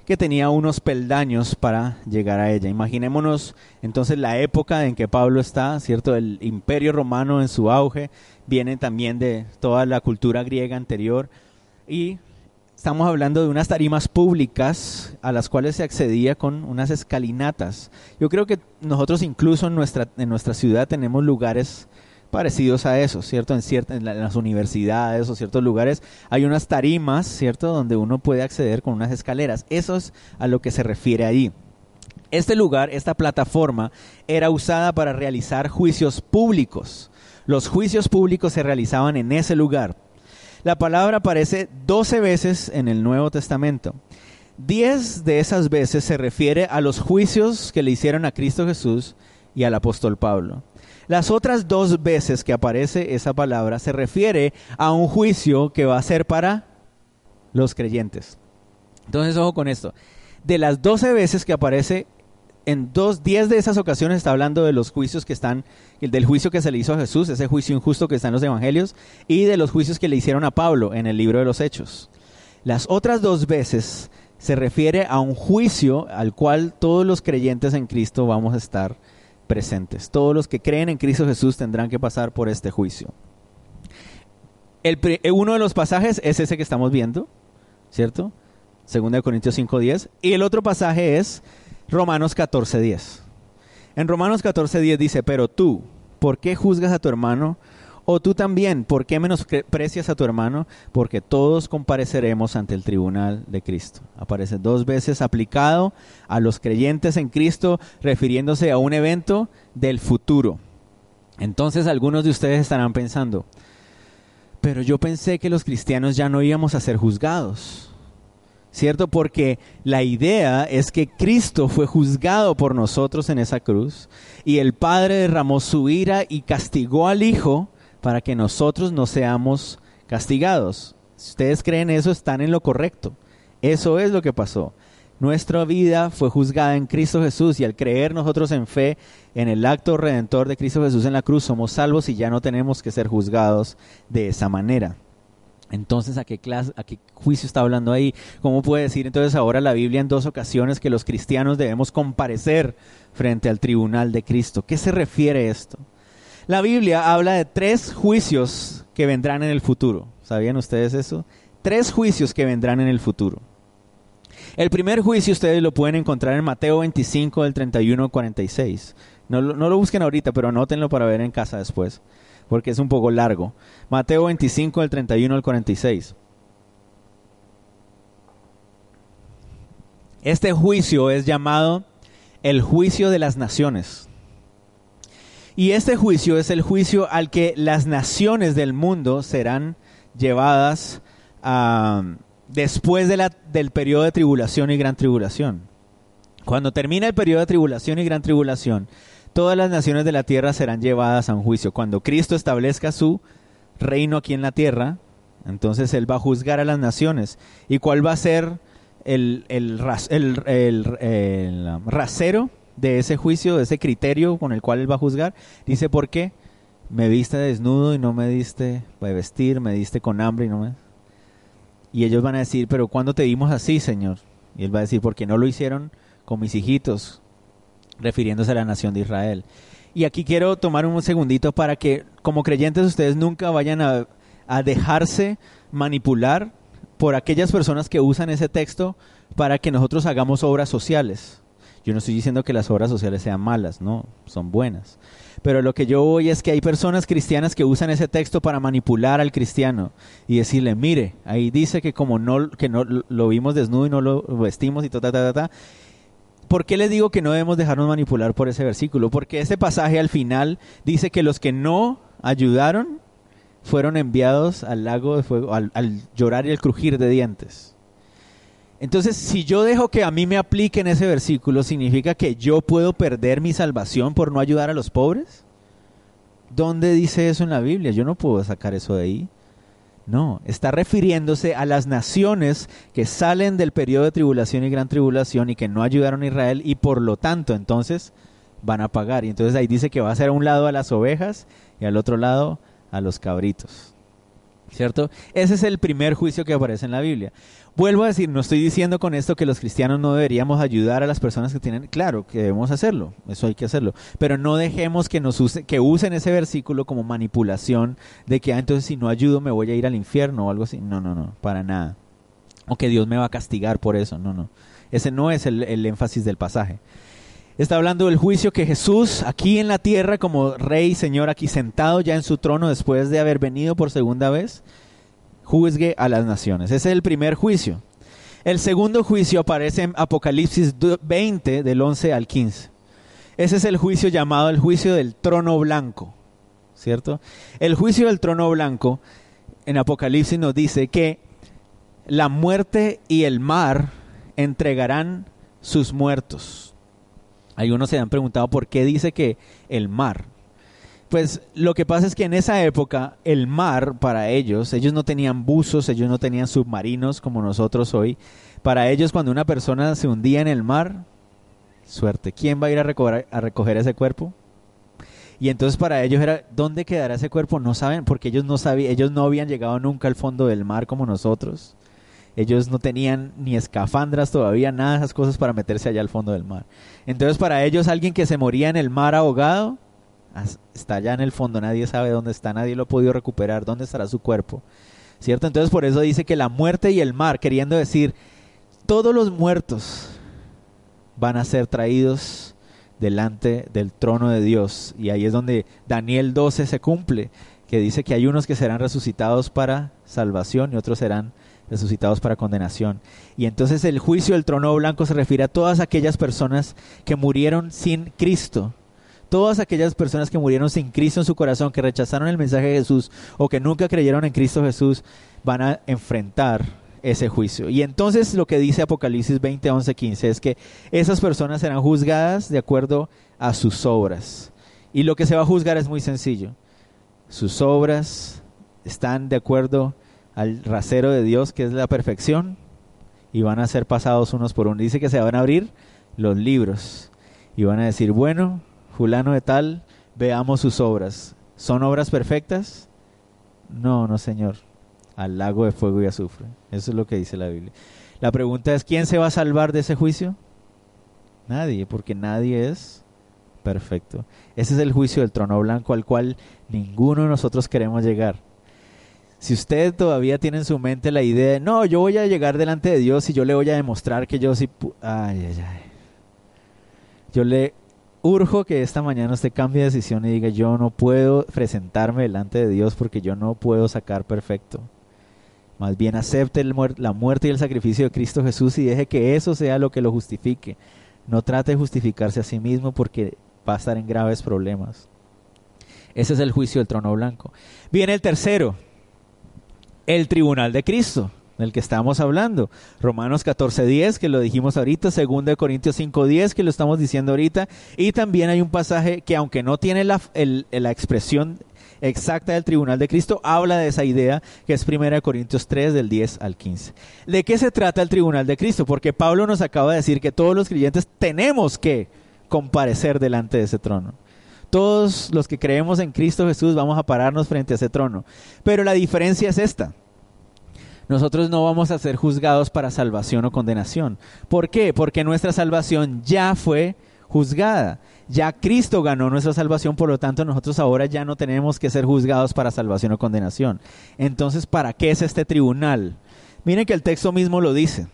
que tenía unos peldaños para llegar a ella. Imaginémonos entonces la época en que Pablo está, ¿cierto? El imperio romano en su auge, viene también de toda la cultura griega anterior y estamos hablando de unas tarimas públicas a las cuales se accedía con unas escalinatas. Yo creo que nosotros incluso en nuestra, en nuestra ciudad tenemos lugares parecidos a eso, ¿cierto? En, en, las universidades o ciertos lugares hay unas tarimas, ¿cierto? Donde uno puede acceder con unas escaleras. Eso es a lo que se refiere ahí. Este lugar, esta plataforma, era usada para realizar juicios públicos. Los juicios públicos se realizaban en ese lugar. La palabra aparece 12 veces en el Nuevo Testamento. Diez de esas veces se refiere a los juicios que le hicieron a Cristo Jesús y al apóstol Pablo. Las otras dos veces que aparece esa palabra se refiere a un juicio que va a ser para los creyentes. Entonces, ojo con esto. De las doce veces que aparece en dos, diez de esas ocasiones está hablando de los juicios que están, del juicio que se le hizo a Jesús, ese juicio injusto que está en los evangelios, y de los juicios que le hicieron a Pablo en el libro de los Hechos. Las otras dos veces se refiere a un juicio al cual todos los creyentes en Cristo vamos a estar presentes. Todos los que creen en Cristo Jesús tendrán que pasar por este juicio. El, uno de los pasajes es ese que estamos viendo, ¿cierto? de Corintios 5.10. Y el otro pasaje es Romanos 14:10. En Romanos 14:10 dice, pero tú, ¿por qué juzgas a tu hermano? O tú también, ¿por qué menosprecias a tu hermano? Porque todos compareceremos ante el tribunal de Cristo. Aparece dos veces aplicado a los creyentes en Cristo, refiriéndose a un evento del futuro. Entonces algunos de ustedes estarán pensando, pero yo pensé que los cristianos ya no íbamos a ser juzgados. ¿cierto? Porque la idea es que Cristo fue juzgado por nosotros en esa cruz y el Padre derramó su ira y castigó al Hijo para que nosotros no seamos castigados. Si ustedes creen eso, están en lo correcto. Eso es lo que pasó. Nuestra vida fue juzgada en Cristo Jesús y al creer nosotros en fe en el acto redentor de Cristo Jesús en la cruz somos salvos y ya no tenemos que ser juzgados de esa manera. Entonces, ¿a qué, clase, ¿a qué juicio está hablando ahí? ¿Cómo puede decir entonces ahora la Biblia en dos ocasiones que los cristianos debemos comparecer frente al tribunal de Cristo? ¿Qué se refiere esto? La Biblia habla de tres juicios que vendrán en el futuro. ¿Sabían ustedes eso? Tres juicios que vendrán en el futuro. El primer juicio ustedes lo pueden encontrar en Mateo 25 del 31 al 46. No, no lo busquen ahorita, pero anótenlo para ver en casa después porque es un poco largo. Mateo 25, del 31 al 46. Este juicio es llamado el juicio de las naciones. Y este juicio es el juicio al que las naciones del mundo serán llevadas después de la, del periodo de tribulación y gran tribulación. Cuando termina el periodo de tribulación y gran tribulación, todas las naciones de la tierra serán llevadas a un juicio. Cuando Cristo establezca su reino aquí en la tierra, entonces Él va a juzgar a las naciones. ¿Y cuál va a ser el, el, rasero de ese juicio, de ese criterio con el cual Él va a juzgar? Dice, ¿por qué? Me viste desnudo y no me diste para vestir, me diste con hambre y no me... Y ellos van a decir, pero ¿cuándo te dimos así, Señor? Y Él va a decir, porque no lo hicieron con mis hijitos, refiriéndose a la nación de Israel. Y aquí quiero tomar un segundito para que como creyentes ustedes nunca vayan a, dejarse manipular por aquellas personas que usan ese texto para que nosotros hagamos obras sociales. Yo no estoy diciendo que las obras sociales sean malas, no, son buenas. Pero lo que yo voy es que hay personas cristianas que usan ese texto para manipular al cristiano y decirle, mire, ahí dice que como no, que no lo vimos desnudo y no lo vestimos y ta, ta, ta, ta, ¿Por qué les digo que no debemos dejarnos manipular por ese versículo? Porque ese pasaje al final dice que los que no ayudaron fueron enviados al lago de fuego, al, llorar y al crujir de dientes. Entonces, si yo dejo que a mí me apliquen ese versículo, ¿significa que yo puedo perder mi salvación por no ayudar a los pobres? ¿Dónde dice eso en la Biblia? Yo no puedo sacar eso de ahí. No, está refiriéndose a las naciones que salen del periodo de tribulación y gran tribulación y que no ayudaron a Israel y por lo tanto entonces van a pagar. Y entonces ahí dice que va a ser a un lado a las ovejas y al otro lado a los cabritos. ¿Cierto? Ese es el primer juicio que aparece en la Biblia. Vuelvo a decir, no estoy diciendo con esto que los cristianos no deberíamos ayudar a las personas que tienen, claro, que debemos hacerlo, eso hay que hacerlo, pero no dejemos que nos use, que usen ese versículo como manipulación de que ah, entonces si no ayudo me voy a ir al infierno o algo así. No, no, no, para nada. O que Dios me va a castigar por eso, no, no. Ese no es el, énfasis del pasaje. Está hablando del juicio que Jesús aquí en la tierra como rey, señor, aquí sentado ya en su trono después de haber venido por segunda vez, juzgue a las naciones. Ese es el primer juicio. El segundo juicio aparece en Apocalipsis 20 del 11 al 15. Ese es el juicio llamado el juicio del trono blanco, ¿cierto? El juicio del trono blanco en Apocalipsis nos dice que la muerte y el mar entregarán sus muertos algunos se han preguntado por qué dice que el mar. Pues lo que pasa es que en esa época el mar para ellos, ellos no tenían buzos, ellos no tenían submarinos como nosotros hoy. Para ellos cuando una persona se hundía en el mar, suerte, ¿quién va a ir a recoger, ese cuerpo? Y entonces para ellos era, ¿dónde quedará ese cuerpo? No saben, porque ellos no sabían, ellos no habían llegado nunca al fondo del mar como nosotros. Ellos no tenían ni escafandras todavía, nada de esas cosas para meterse allá al fondo del mar. Entonces para ellos alguien que se moría en el mar ahogado, está allá en el fondo, nadie sabe dónde está, nadie lo ha podido recuperar, dónde estará su cuerpo. ¿Cierto? Entonces por eso dice que la muerte y el mar, queriendo decir, todos los muertos van a ser traídos delante del trono de Dios. Y ahí es donde Daniel 12 se cumple, que dice que hay unos que serán resucitados para salvación y otros serán resucitados para condenación. Y entonces el juicio del trono blanco se refiere a todas aquellas personas que murieron sin Cristo. Todas aquellas personas que murieron sin Cristo en su corazón, que rechazaron el mensaje de Jesús o que nunca creyeron en Cristo Jesús, van a enfrentar ese juicio. Y entonces lo que dice Apocalipsis 20, 11, 15 es que esas personas serán juzgadas de acuerdo a sus obras. Y lo que se va a juzgar es muy sencillo. Sus obras están de acuerdo al rasero de Dios, que es la perfección, y van a ser pasados unos por uno. Dice que se van a abrir los libros y van a decir, bueno, fulano de tal, veamos sus obras. ¿Son obras perfectas? No, no, Señor. Al lago de fuego y azufre. Eso es lo que dice la Biblia. La pregunta es, ¿quién se va a salvar de ese juicio? Nadie, porque nadie es perfecto. Ese es el juicio del trono blanco al cual ninguno de nosotros queremos llegar. Si usted todavía tiene en su mente la idea de, no, yo voy a llegar delante de Dios y yo le voy a demostrar que yo sí... Ay, ay, ay. Yo le urjo que esta mañana usted cambie de decisión y diga, yo no puedo presentarme delante de Dios porque yo no puedo sacar perfecto. Más bien acepte la muerte y el sacrificio de Cristo Jesús y deje que eso sea lo que lo justifique. No trate de justificarse a sí mismo porque va a estar en graves problemas. Ese es el juicio del trono blanco. Viene el tercero, el tribunal de Cristo, del que estamos hablando. Romanos 14.10, que lo dijimos ahorita, 2 Corintios 5.10, que lo estamos diciendo ahorita, y también hay un pasaje que aunque no tiene la, la expresión exacta del tribunal de Cristo, habla de esa idea que es 1 Corintios 3 del 10 al 15. ¿De qué se trata el tribunal de Cristo? Porque Pablo nos acaba de decir que todos los creyentes tenemos que comparecer delante de ese trono. Todos los que creemos en Cristo Jesús vamos a pararnos frente a ese trono. Pero la diferencia es esta. Nosotros no vamos a ser juzgados para salvación o condenación. ¿Por qué? Porque nuestra salvación ya fue juzgada. Ya Cristo ganó nuestra salvación, por lo tanto nosotros ahora ya no tenemos que ser juzgados para salvación o condenación. Entonces, ¿para qué es este tribunal? Miren que el texto mismo lo dice.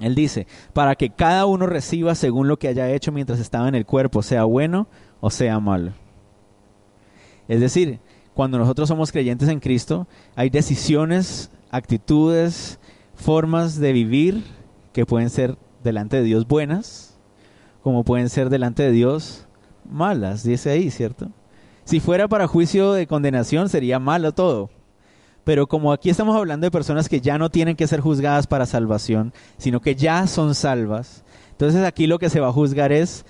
Él dice, para que cada uno reciba según lo que haya hecho mientras estaba en el cuerpo, sea bueno o sea malo. Es decir, cuando nosotros somos creyentes en Cristo, hay decisiones, actitudes, formas de vivir que pueden ser delante de Dios buenas, como pueden ser delante de Dios malas, dice ahí, ¿cierto? Si fuera para juicio de condenación sería malo todo. Pero como aquí estamos hablando de personas que ya no tienen que ser juzgadas para salvación, sino que ya son salvas, entonces aquí lo que se va a juzgar es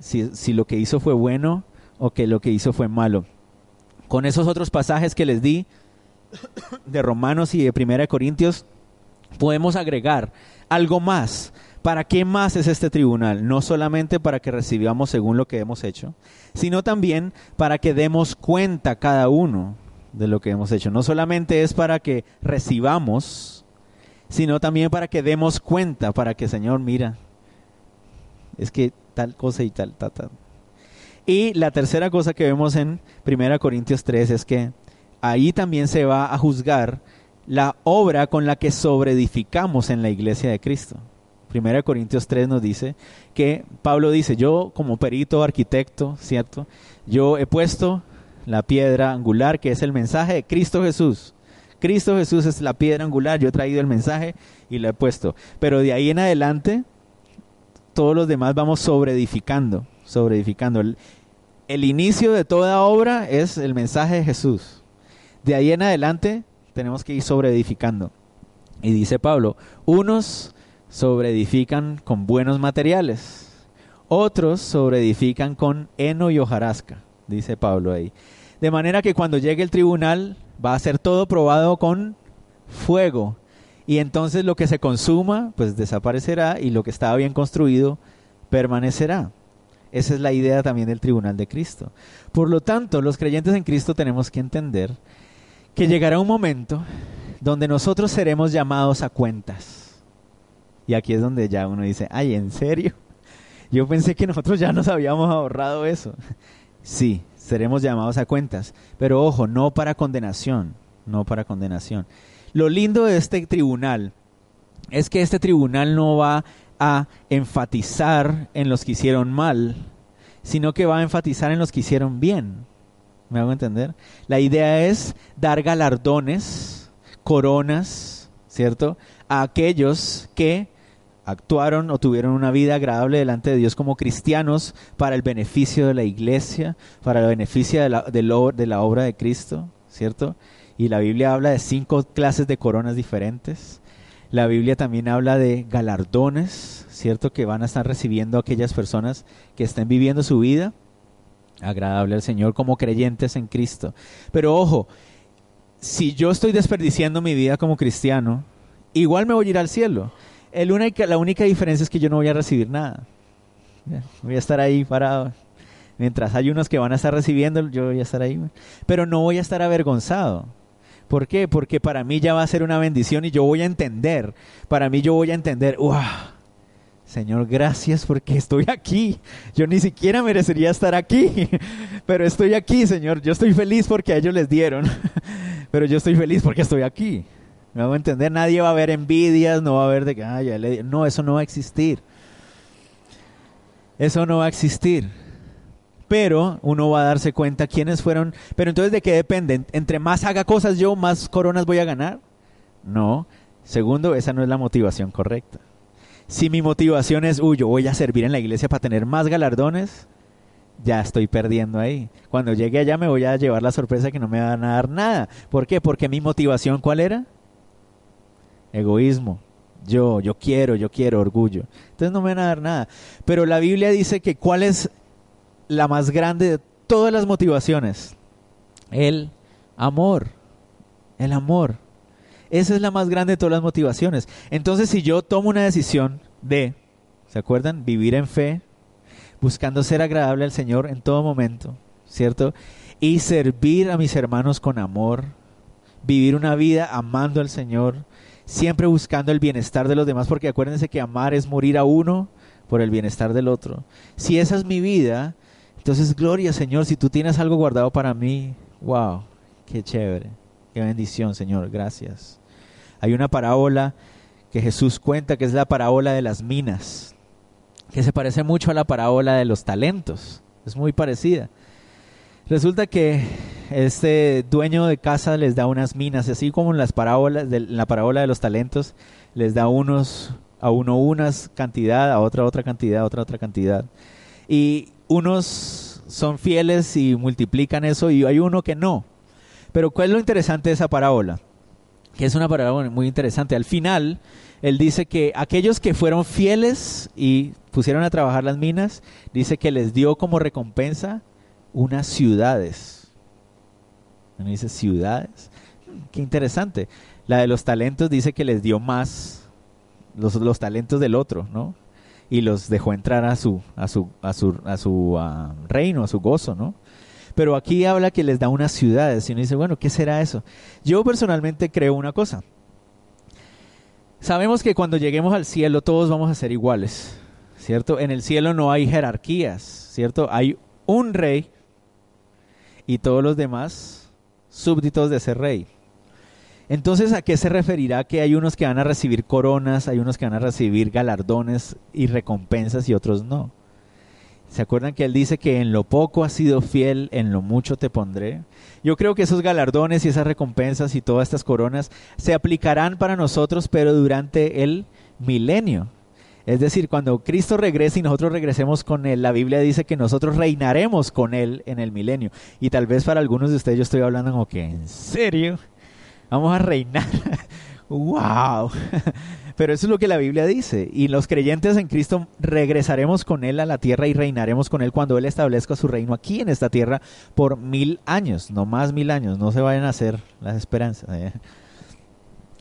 si, lo que hizo fue bueno o que lo que hizo fue malo. Con esos otros pasajes que les di de Romanos y de Primera de Corintios, podemos agregar algo más. ¿Para qué más es este tribunal? No solamente para que recibamos según lo que hemos hecho, sino también para que demos cuenta cada uno de lo que hemos hecho. No solamente es para que recibamos, sino también para que demos cuenta, para que Señor, mira, es que tal cosa y tal, tal, tal. Y la tercera cosa que vemos en 1 Corintios 3 es que ahí también se va a juzgar la obra con la que sobreedificamos en la iglesia de Cristo. Primera Corintios 3 nos dice que Pablo dice, yo como perito arquitecto, ¿cierto? Yo he puesto la piedra angular que es el mensaje de Cristo Jesús. Cristo Jesús es la piedra angular, yo he traído el mensaje y lo he puesto. Pero de ahí en adelante, todos los demás vamos sobreedificando, sobreedificando. El, el inicio de toda obra es el mensaje de Jesús. De ahí en adelante tenemos que ir sobreedificando. Y dice Pablo, unos sobreedifican con buenos materiales, otros sobreedifican con heno y hojarasca, dice Pablo ahí. De manera que cuando llegue el tribunal va a ser todo probado con fuego. Y entonces lo que se consuma, pues desaparecerá y lo que estaba bien construido permanecerá. Esa es la idea también del tribunal de Cristo. Por lo tanto, los creyentes en Cristo tenemos que entender que llegará un momento donde nosotros seremos llamados a cuentas. Y aquí es donde ya uno dice, ay, ¿en serio? Yo pensé que nosotros ya nos habíamos ahorrado eso. Sí, seremos llamados a cuentas. Pero ojo, no para condenación, no para condenación. Lo lindo de este tribunal es que este tribunal no va a enfatizar en los que hicieron mal, sino que va a enfatizar en los que hicieron bien. ¿Me hago entender? La idea es dar galardones, coronas, ¿cierto? A aquellos que actuaron o tuvieron una vida agradable delante de Dios como cristianos para el beneficio de la iglesia, para el beneficio de la, obra de Cristo, ¿cierto? Y la Biblia habla de cinco clases de coronas diferentes. La Biblia también habla de galardones, ¿cierto? Que van a estar recibiendo aquellas personas que estén viviendo su vida agradable al Señor como creyentes en Cristo. Pero ojo, si yo estoy desperdiciando mi vida como cristiano, igual me voy a ir al cielo el única, la única diferencia es que yo no voy a recibir nada. Voy a estar ahí parado. Mientras hay unos que van a estar recibiendo, yo voy a estar ahí. Pero no voy a estar avergonzado. ¿Por qué? Porque para mí ya va a ser una bendición y yo voy a entender. Para mí yo voy a entender, ¡Wow! Señor, gracias porque estoy aquí. Yo ni siquiera merecería estar aquí, pero estoy aquí, Señor. Yo estoy feliz porque a ellos les dieron, pero yo estoy feliz porque estoy aquí. Me hago entender, nadie va a ver envidias, no va a haber de que, ah, ya le no, eso no va a existir. Eso no va a existir. Pero uno va a darse cuenta quiénes fueron. Pero entonces, ¿de qué depende? ¿Entre más haga cosas yo, más coronas voy a ganar? No. Segundo, esa no es la motivación correcta. Si mi motivación es, uy, yo voy a servir en la iglesia para tener más galardones, ya estoy perdiendo ahí. Cuando llegue allá me voy a llevar la sorpresa que no me van a dar nada. ¿Por qué? Porque mi motivación, ¿cuál era? egoísmo, yo, yo quiero, yo quiero, orgullo. Entonces no me van a dar nada. Pero la Biblia dice que cuál es la más grande de todas las motivaciones. El amor. El amor. Esa es la más grande de todas las motivaciones. Entonces si yo tomo una decisión de, ¿se acuerdan? Vivir en fe, buscando ser agradable al Señor en todo momento, ¿cierto? Y servir a mis hermanos con amor, vivir una vida amando al Señor, siempre buscando el bienestar de los demás, porque acuérdense que amar es morir a uno por el bienestar del otro. Si esa es mi vida, entonces gloria Señor, si tú tienes algo guardado para mí, wow, qué chévere, bendición Señor, gracias. Hay una parábola que Jesús cuenta que es la parábola de las minas, que se parece mucho a la parábola de los talentos, es muy parecida. Resulta que este dueño de casa les da unas minas, así como en las parábolas, de, la parábola de los talentos, les da unos a uno unas cantidad, a otra otra cantidad, a otra otra cantidad. Y unos son fieles y multiplican eso y hay uno que no. Pero ¿cuál es lo interesante de esa parábola? Que es una parábola muy interesante. Al final, él dice que aquellos que fueron fieles y pusieron a trabajar las minas, dice que les dio como recompensa unas ciudades uno dice ciudades. Qué interesante. La de los talentos dice que les dio más los, los talentos del otro, ¿no? Y los dejó entrar a su, a su, a su, a su ah, reino, a su gozo, ¿no? Pero aquí habla que les da unas ciudades y uno dice, bueno, ¿qué será eso? Yo personalmente creo una cosa. Sabemos que cuando lleguemos al cielo todos vamos a ser iguales, ¿cierto? En el cielo no hay jerarquías, ¿cierto? Hay un rey y todos los demás súbditos de ese rey. Entonces, ¿a qué se referirá que hay unos que van a recibir coronas, hay unos que van a recibir galardones y recompensas y otros no? ¿Se acuerdan que él dice que en lo poco has sido fiel, en lo mucho te pondré? Yo creo que esos galardones y esas recompensas y todas estas coronas se aplicarán para nosotros, pero durante el milenio. Es decir, cuando Cristo regrese y nosotros regresemos con Él, la Biblia dice que nosotros reinaremos con Él en el milenio. Y tal vez para algunos de ustedes yo estoy hablando como que, ¿en serio? Vamos a reinar. ¡Wow! Pero eso es lo que la Biblia dice. Y los creyentes en Cristo regresaremos con Él a la tierra y reinaremos con Él cuando Él establezca su reino aquí en esta tierra por mil años, no más mil años. No se vayan a hacer las esperanzas. ¿eh?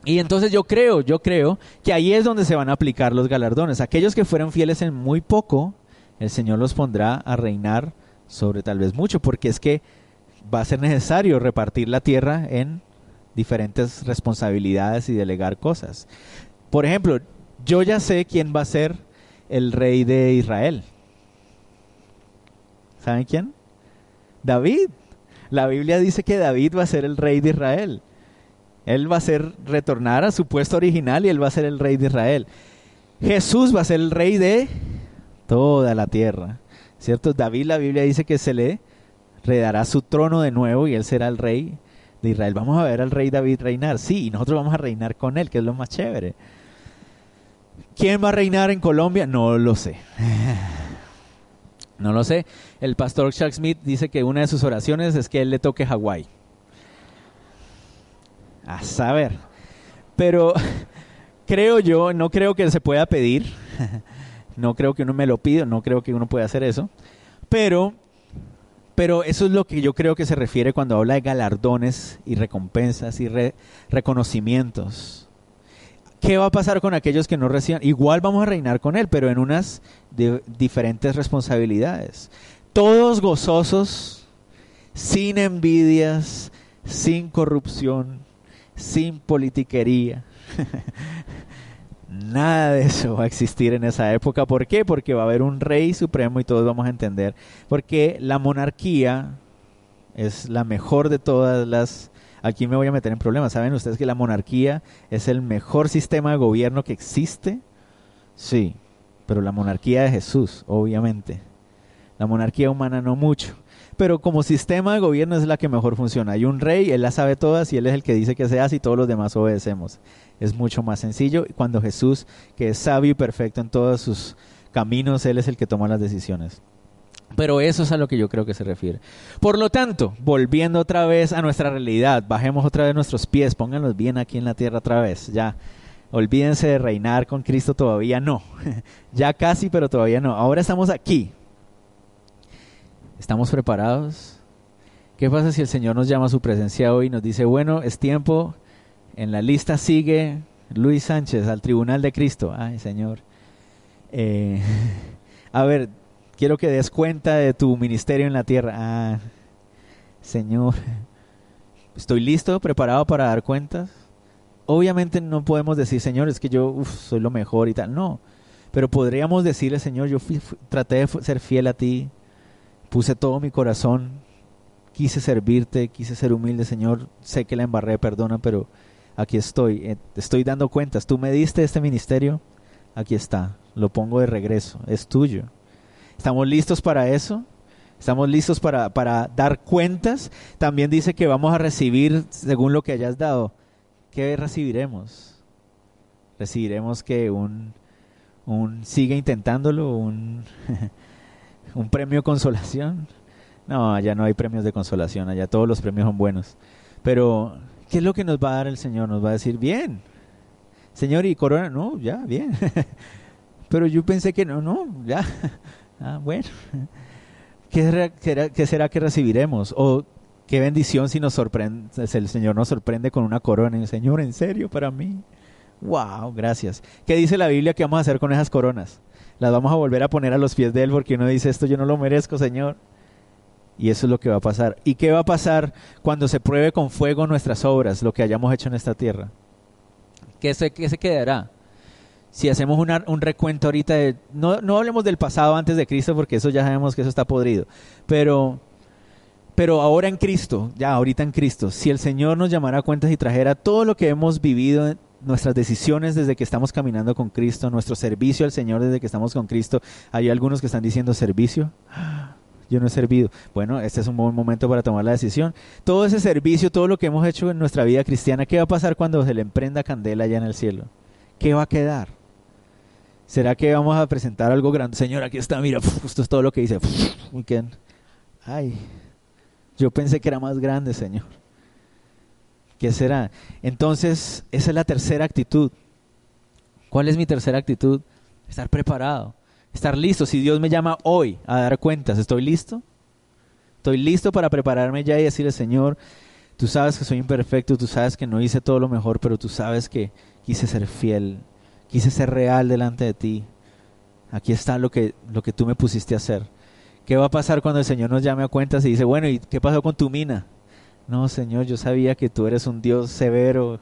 Y entonces yo creo, yo creo que ahí es donde se van a aplicar los galardones. Aquellos que fueron fieles en muy poco, el Señor los pondrá a reinar sobre tal vez mucho, porque es que va a ser necesario repartir la tierra en diferentes responsabilidades y delegar cosas. Por ejemplo, yo ya sé quién va a ser el rey de Israel. ¿Saben quién? David. La Biblia dice que David va a ser el rey de Israel. Él va a ser retornar a su puesto original y él va a ser el rey de Israel. Jesús va a ser el rey de toda la tierra. ¿Cierto? David, la Biblia dice que se le redará su trono de nuevo y él será el rey de Israel. Vamos a ver al rey David reinar. Sí, y nosotros vamos a reinar con él, que es lo más chévere. ¿Quién va a reinar en Colombia? No lo sé. No lo sé. El pastor Chuck Smith dice que una de sus oraciones es que él le toque Hawái. A saber. Pero creo yo, no creo que se pueda pedir. No creo que uno me lo pida, no creo que uno pueda hacer eso. Pero, pero eso es lo que yo creo que se refiere cuando habla de galardones y recompensas y reconocimientos. ¿Qué va a pasar con aquellos que no reciban? Igual vamos a reinar con Él, pero en unas diferentes responsabilidades. Todos gozosos, sin envidias, sin corrupción, sin politiquería. Nada de eso va a existir en esa época. ¿Por qué? Porque va a haber un rey supremo y todos vamos a entender. Porque la monarquía es la mejor de todas las aquí me voy a meter en problemas. ¿Saben ustedes que la monarquía es el mejor sistema de gobierno que existe? Sí, pero la monarquía de Jesús, obviamente. La monarquía humana no mucho. Pero como sistema de gobierno es la que mejor funciona. Hay un rey, él la sabe todas y él es el que dice que se y todos los demás obedecemos. Es mucho más sencillo. Cuando Jesús, que es sabio y perfecto en todos sus caminos, él es el que toma las decisiones. Pero eso es a lo que yo creo que se refiere. Por lo tanto, volviendo otra vez a nuestra realidad, bajemos otra vez nuestros pies, pónganlos bien aquí en la tierra otra vez, ya. Olvídense de reinar con Cristo todavía no. ya casi, pero todavía no. Ahora estamos aquí. ¿Estamos preparados? ¿Qué pasa si el Señor nos llama a su presencia hoy y nos dice, bueno, es tiempo, en la lista sigue Luis Sánchez al Tribunal de Cristo? Ay, Señor. Eh, a ver, quiero que des cuenta de tu ministerio en la tierra. Ah, Señor, estoy listo, preparado para dar cuentas. Obviamente no podemos decir, Señor, es que yo soy lo mejor y tal. No, pero podríamos decirle, Señor, yo traté de ser fiel a ti, puse todo mi corazón, quise servirte, quise ser humilde, Señor. Sé que la embarré, perdona, pero aquí estoy. Eh, estoy dando cuentas. Tú me diste este ministerio, aquí está. Lo pongo de regreso, es tuyo. ¿Estamos listos para eso? ¿Estamos listos para, para dar cuentas? También dice que vamos a recibir según lo que hayas dado. ¿Qué recibiremos? Recibiremos que un, un sigue intentándolo, un, un premio consolación. No, allá no hay premios de consolación, allá todos los premios son buenos. Pero, ¿qué es lo que nos va a dar el Señor? Nos va a decir, bien, Señor, y corona, no, ya, bien. Pero yo pensé que no, no, ya. Ah, bueno. ¿Qué será, que recibiremos? O qué bendición si nos sorprende, el Señor nos sorprende con una corona. Señor, ¿en serio para mí? Wow, gracias. ¿Qué dice la Biblia que vamos a hacer con esas coronas? Las vamos a volver a poner a los pies de Él porque uno dice, esto yo no lo merezco, Señor. Y eso es lo que va a pasar. ¿Y qué va a pasar cuando se pruebe con fuego nuestras obras, lo que hayamos hecho en esta tierra? ¿Qué se, qué se quedará? si hacemos un recuento ahorita de, no, no hablemos del pasado antes de Cristo porque eso ya sabemos que eso está podrido, pero, pero ahora en Cristo, ya ahorita en Cristo, si el Señor nos llamara a cuentas y trajera todo lo que hemos vivido, nuestras decisiones desde que estamos caminando con Cristo, nuestro servicio al Señor desde que estamos con Cristo, hay algunos que están diciendo servicio. Yo no he servido. Bueno, este es un buen momento para tomar la decisión. Todo ese servicio, todo lo que hemos hecho en nuestra vida cristiana, ¿qué va a pasar cuando se le emprenda candela allá en el cielo? ¿Qué va a quedar? ¿Será que vamos a presentar algo grande? Señor, aquí está, mira, esto es todo lo que dice. Ay, yo pensé que era más grande, Señor. ¿Qué será? Entonces, esa es la tercera actitud. ¿Cuál es mi tercera actitud? Estar preparado, estar listo. Si Dios me llama hoy a dar cuentas, ¿estoy listo? Estoy listo para prepararme ya y decirle, Señor, tú sabes que soy imperfecto, tú sabes que no hice todo lo mejor, pero tú sabes que quise ser fiel, quise ser real delante de ti. Aquí está lo que, lo que tú me pusiste a hacer. ¿Qué va a pasar cuando el Señor nos llame a cuentas y dice, bueno, ¿y qué pasó con tu mina? No, Señor, yo sabía que tú eres un Dios severo,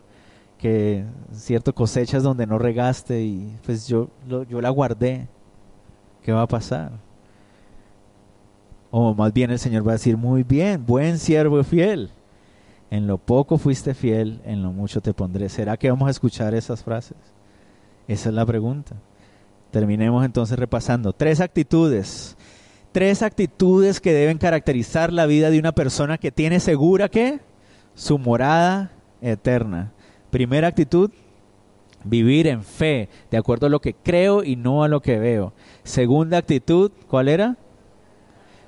que cierto cosechas donde no regaste y pues yo, yo la guardé. ¿Qué va a pasar? O más bien el Señor va a decir, muy bien, buen siervo fiel. En lo poco fuiste fiel, en lo mucho te pondré. ¿Será que vamos a escuchar esas frases? Esa es la pregunta. Terminemos entonces repasando. Tres actitudes. Tres actitudes que deben caracterizar la vida de una persona que tiene segura que su morada eterna. Primera actitud, vivir en fe, de acuerdo a lo que creo y no a lo que veo. Segunda actitud, ¿cuál era?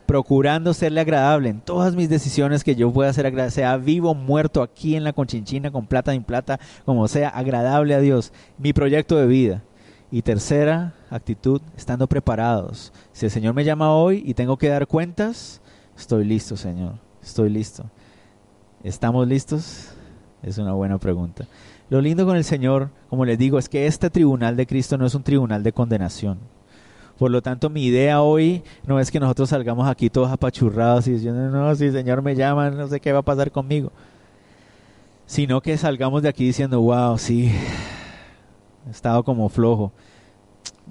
Procurando serle agradable en todas mis decisiones que yo pueda ser agradable, sea vivo, muerto, aquí en la conchinchina, con plata, sin plata, como sea, agradable a Dios. Mi proyecto de vida. Y tercera actitud, estando preparados. Si el Señor me llama hoy y tengo que dar cuentas, estoy listo, Señor. Estoy listo. ¿Estamos listos? Es una buena pregunta. Lo lindo con el Señor, como les digo, es que este tribunal de Cristo no es un tribunal de condenación. Por lo tanto, mi idea hoy no es que nosotros salgamos aquí todos apachurrados y diciendo, no, si el Señor me llama, no sé qué va a pasar conmigo. Sino que salgamos de aquí diciendo, wow, sí, he estado como flojo.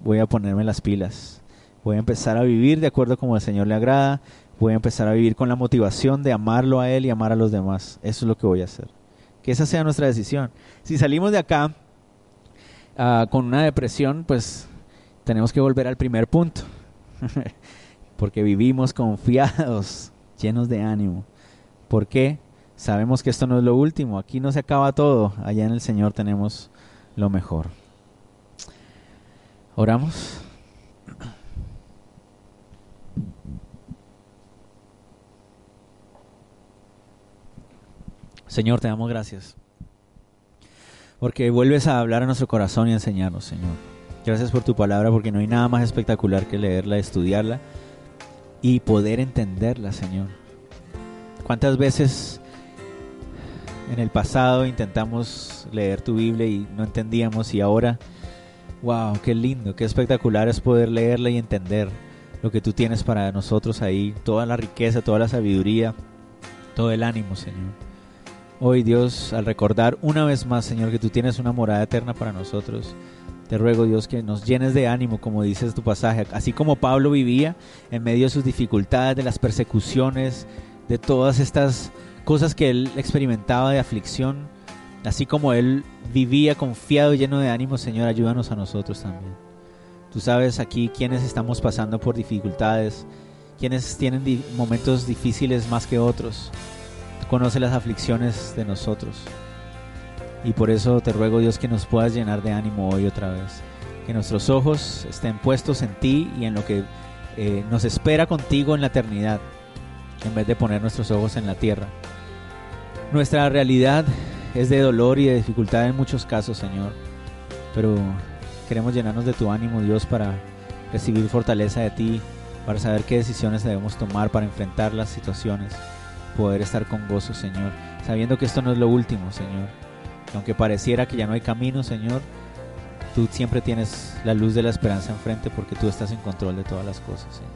Voy a ponerme las pilas. Voy a empezar a vivir de acuerdo como el Señor le agrada. Voy a empezar a vivir con la motivación de amarlo a Él y amar a los demás. Eso es lo que voy a hacer. Que esa sea nuestra decisión. Si salimos de acá uh, con una depresión, pues tenemos que volver al primer punto. Porque vivimos confiados, llenos de ánimo. ¿Por qué? Sabemos que esto no es lo último. Aquí no se acaba todo. Allá en el Señor tenemos lo mejor. Oramos. Señor, te damos gracias. Porque vuelves a hablar a nuestro corazón y enseñarnos, Señor. Gracias por tu palabra, porque no hay nada más espectacular que leerla, estudiarla y poder entenderla, Señor. ¿Cuántas veces en el pasado intentamos leer tu Biblia y no entendíamos y ahora Wow, qué lindo, qué espectacular es poder leerla y entender lo que tú tienes para nosotros ahí, toda la riqueza, toda la sabiduría, todo el ánimo, Señor. Hoy, Dios, al recordar una vez más, Señor, que tú tienes una morada eterna para nosotros, te ruego, Dios, que nos llenes de ánimo, como dices tu pasaje, así como Pablo vivía en medio de sus dificultades, de las persecuciones, de todas estas cosas que él experimentaba de aflicción Así como Él vivía confiado y lleno de ánimo, Señor, ayúdanos a nosotros también. Tú sabes aquí quienes estamos pasando por dificultades, quienes tienen momentos difíciles más que otros. Tú conoces las aflicciones de nosotros. Y por eso te ruego, Dios, que nos puedas llenar de ánimo hoy otra vez. Que nuestros ojos estén puestos en ti y en lo que eh, nos espera contigo en la eternidad, en vez de poner nuestros ojos en la tierra. Nuestra realidad es de dolor y de dificultad en muchos casos, Señor. Pero queremos llenarnos de tu ánimo, Dios, para recibir fortaleza de ti, para saber qué decisiones debemos tomar para enfrentar las situaciones, poder estar con gozo, Señor, sabiendo que esto no es lo último, Señor. Que aunque pareciera que ya no hay camino, Señor, tú siempre tienes la luz de la esperanza enfrente porque tú estás en control de todas las cosas, Señor.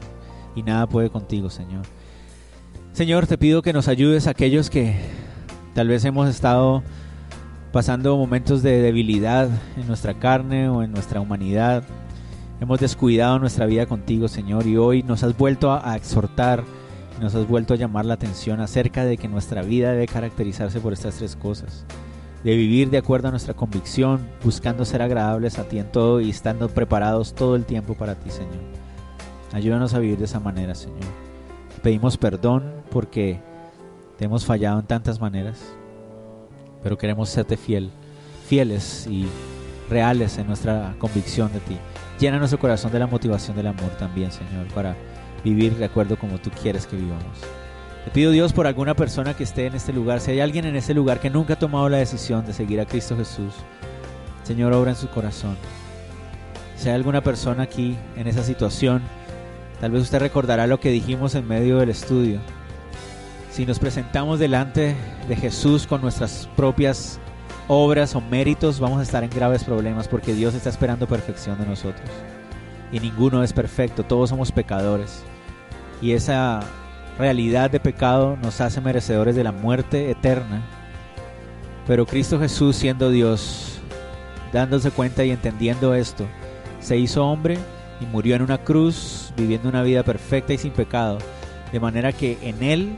Y nada puede contigo, Señor. Señor, te pido que nos ayudes a aquellos que Tal vez hemos estado pasando momentos de debilidad en nuestra carne o en nuestra humanidad. Hemos descuidado nuestra vida contigo, Señor, y hoy nos has vuelto a, exhortar Nos has vuelto a llamar la atención acerca de que nuestra vida debe caracterizarse por estas tres cosas. De vivir de acuerdo a nuestra convicción, buscando ser agradables a ti en todo y estando preparados todo el tiempo para ti, Señor. Ayúdanos a vivir de esa manera, Señor. Pedimos perdón porque hemos fallado en tantas maneras, pero queremos serte fiel, fieles y reales en nuestra convicción de ti. Llena nuestro corazón de la motivación del amor también, Señor, para vivir de acuerdo como tú quieres que vivamos. Te pido Dios por alguna persona que esté en este lugar, si hay alguien en este lugar que nunca ha tomado la decisión de seguir a Cristo Jesús, Señor, obra en su corazón. Si hay alguna persona aquí en esa situación, tal vez usted recordará lo que dijimos en medio del estudio. Si nos presentamos delante de Jesús con nuestras propias obras o méritos, vamos a estar en graves problemas porque Dios está esperando perfección de nosotros. Y ninguno es perfecto, todos somos pecadores. Y esa realidad de pecado nos hace merecedores de la muerte eterna. Pero Cristo Jesús, siendo Dios, dándose cuenta y entendiendo esto, se hizo hombre y murió en una cruz, viviendo una vida perfecta y sin pecado, de manera que en Él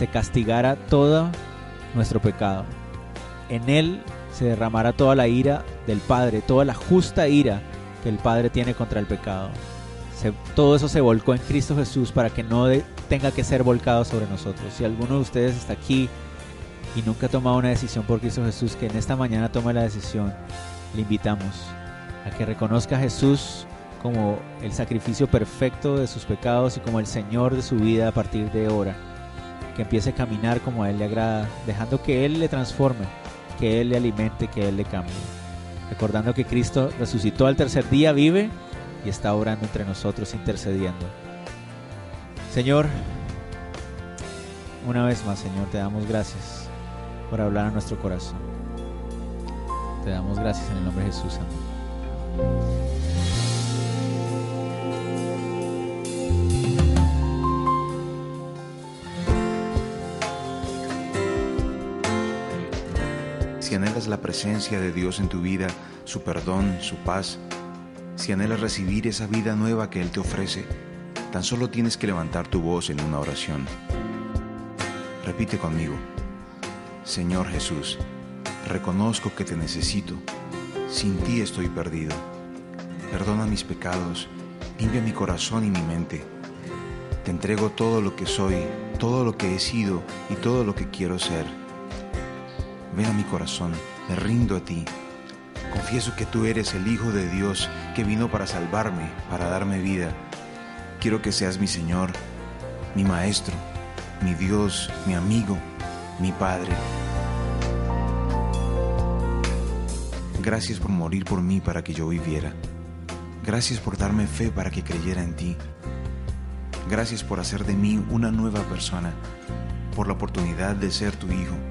se castigara todo nuestro pecado. En Él se derramará toda la ira del Padre, toda la justa ira que el Padre tiene contra el pecado todo eso se volcó en Cristo Jesús para que no tenga que ser volcado sobre nosotros. Si alguno de ustedes está aquí y nunca ha tomado una decisión por Cristo Jesús, que en esta mañana tome la decisión, le invitamos a que reconozca a Jesús como el sacrificio perfecto de sus pecados y como el Señor de su vida a partir de ahora. Que empiece a caminar como a Él le agrada, dejando que Él le transforme, que Él le alimente, que Él le cambie. Recordando que Cristo resucitó al tercer día, vive y está orando entre nosotros, intercediendo. Señor, una vez más, Señor, te damos gracias por hablar a nuestro corazón. Te damos gracias en el nombre de Jesús. Amén. La presencia de Dios en tu vida, su perdón, su paz, si anhelas recibir esa vida nueva que Él te ofrece, tan solo tienes que levantar tu voz en una oración. Repite conmigo, Señor Jesús, reconozco que te necesito, sin ti estoy perdido. Perdona mis pecados, limpia mi corazón y mi mente. Te entrego todo lo que soy, todo lo que he sido y todo lo que quiero ser. Ven a mi corazón, me rindo a ti Confieso que tú eres el Hijo de Dios que vino para salvarme, para darme vida. Quiero que seas mi Señor, mi Maestro, mi Dios, mi amigo, mi Padre. Gracias por morir por mí para que yo viviera. Gracias por darme fe para que creyera en ti. Gracias por hacer de mí una nueva persona, por la oportunidad de ser tu hijo.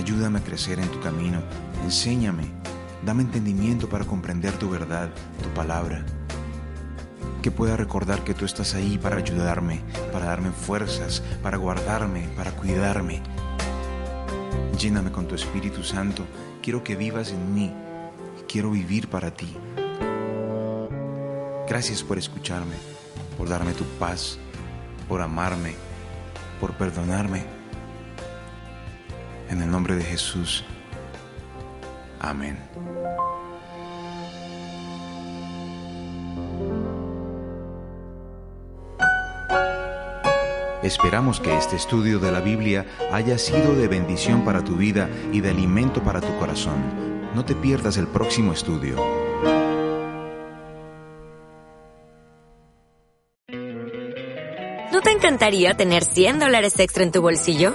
Ayúdame a crecer en tu camino Enséñame, dame entendimiento para comprender tu verdad, tu palabra. Que pueda recordar que tú estás ahí para ayudarme, para darme fuerzas, para guardarme, para cuidarme. Lléname con tu Espíritu Santo. Quiero que vivas en mí. Quiero vivir para ti. Gracias por escucharme, por darme tu paz, por amarme, por perdonarme. En el nombre de Jesús. Amén. Esperamos que este estudio de la Biblia haya sido de bendición para tu vida y de alimento para tu corazón. No te pierdas el próximo estudio. ¿No te encantaría tener 100 dólares extra en tu bolsillo?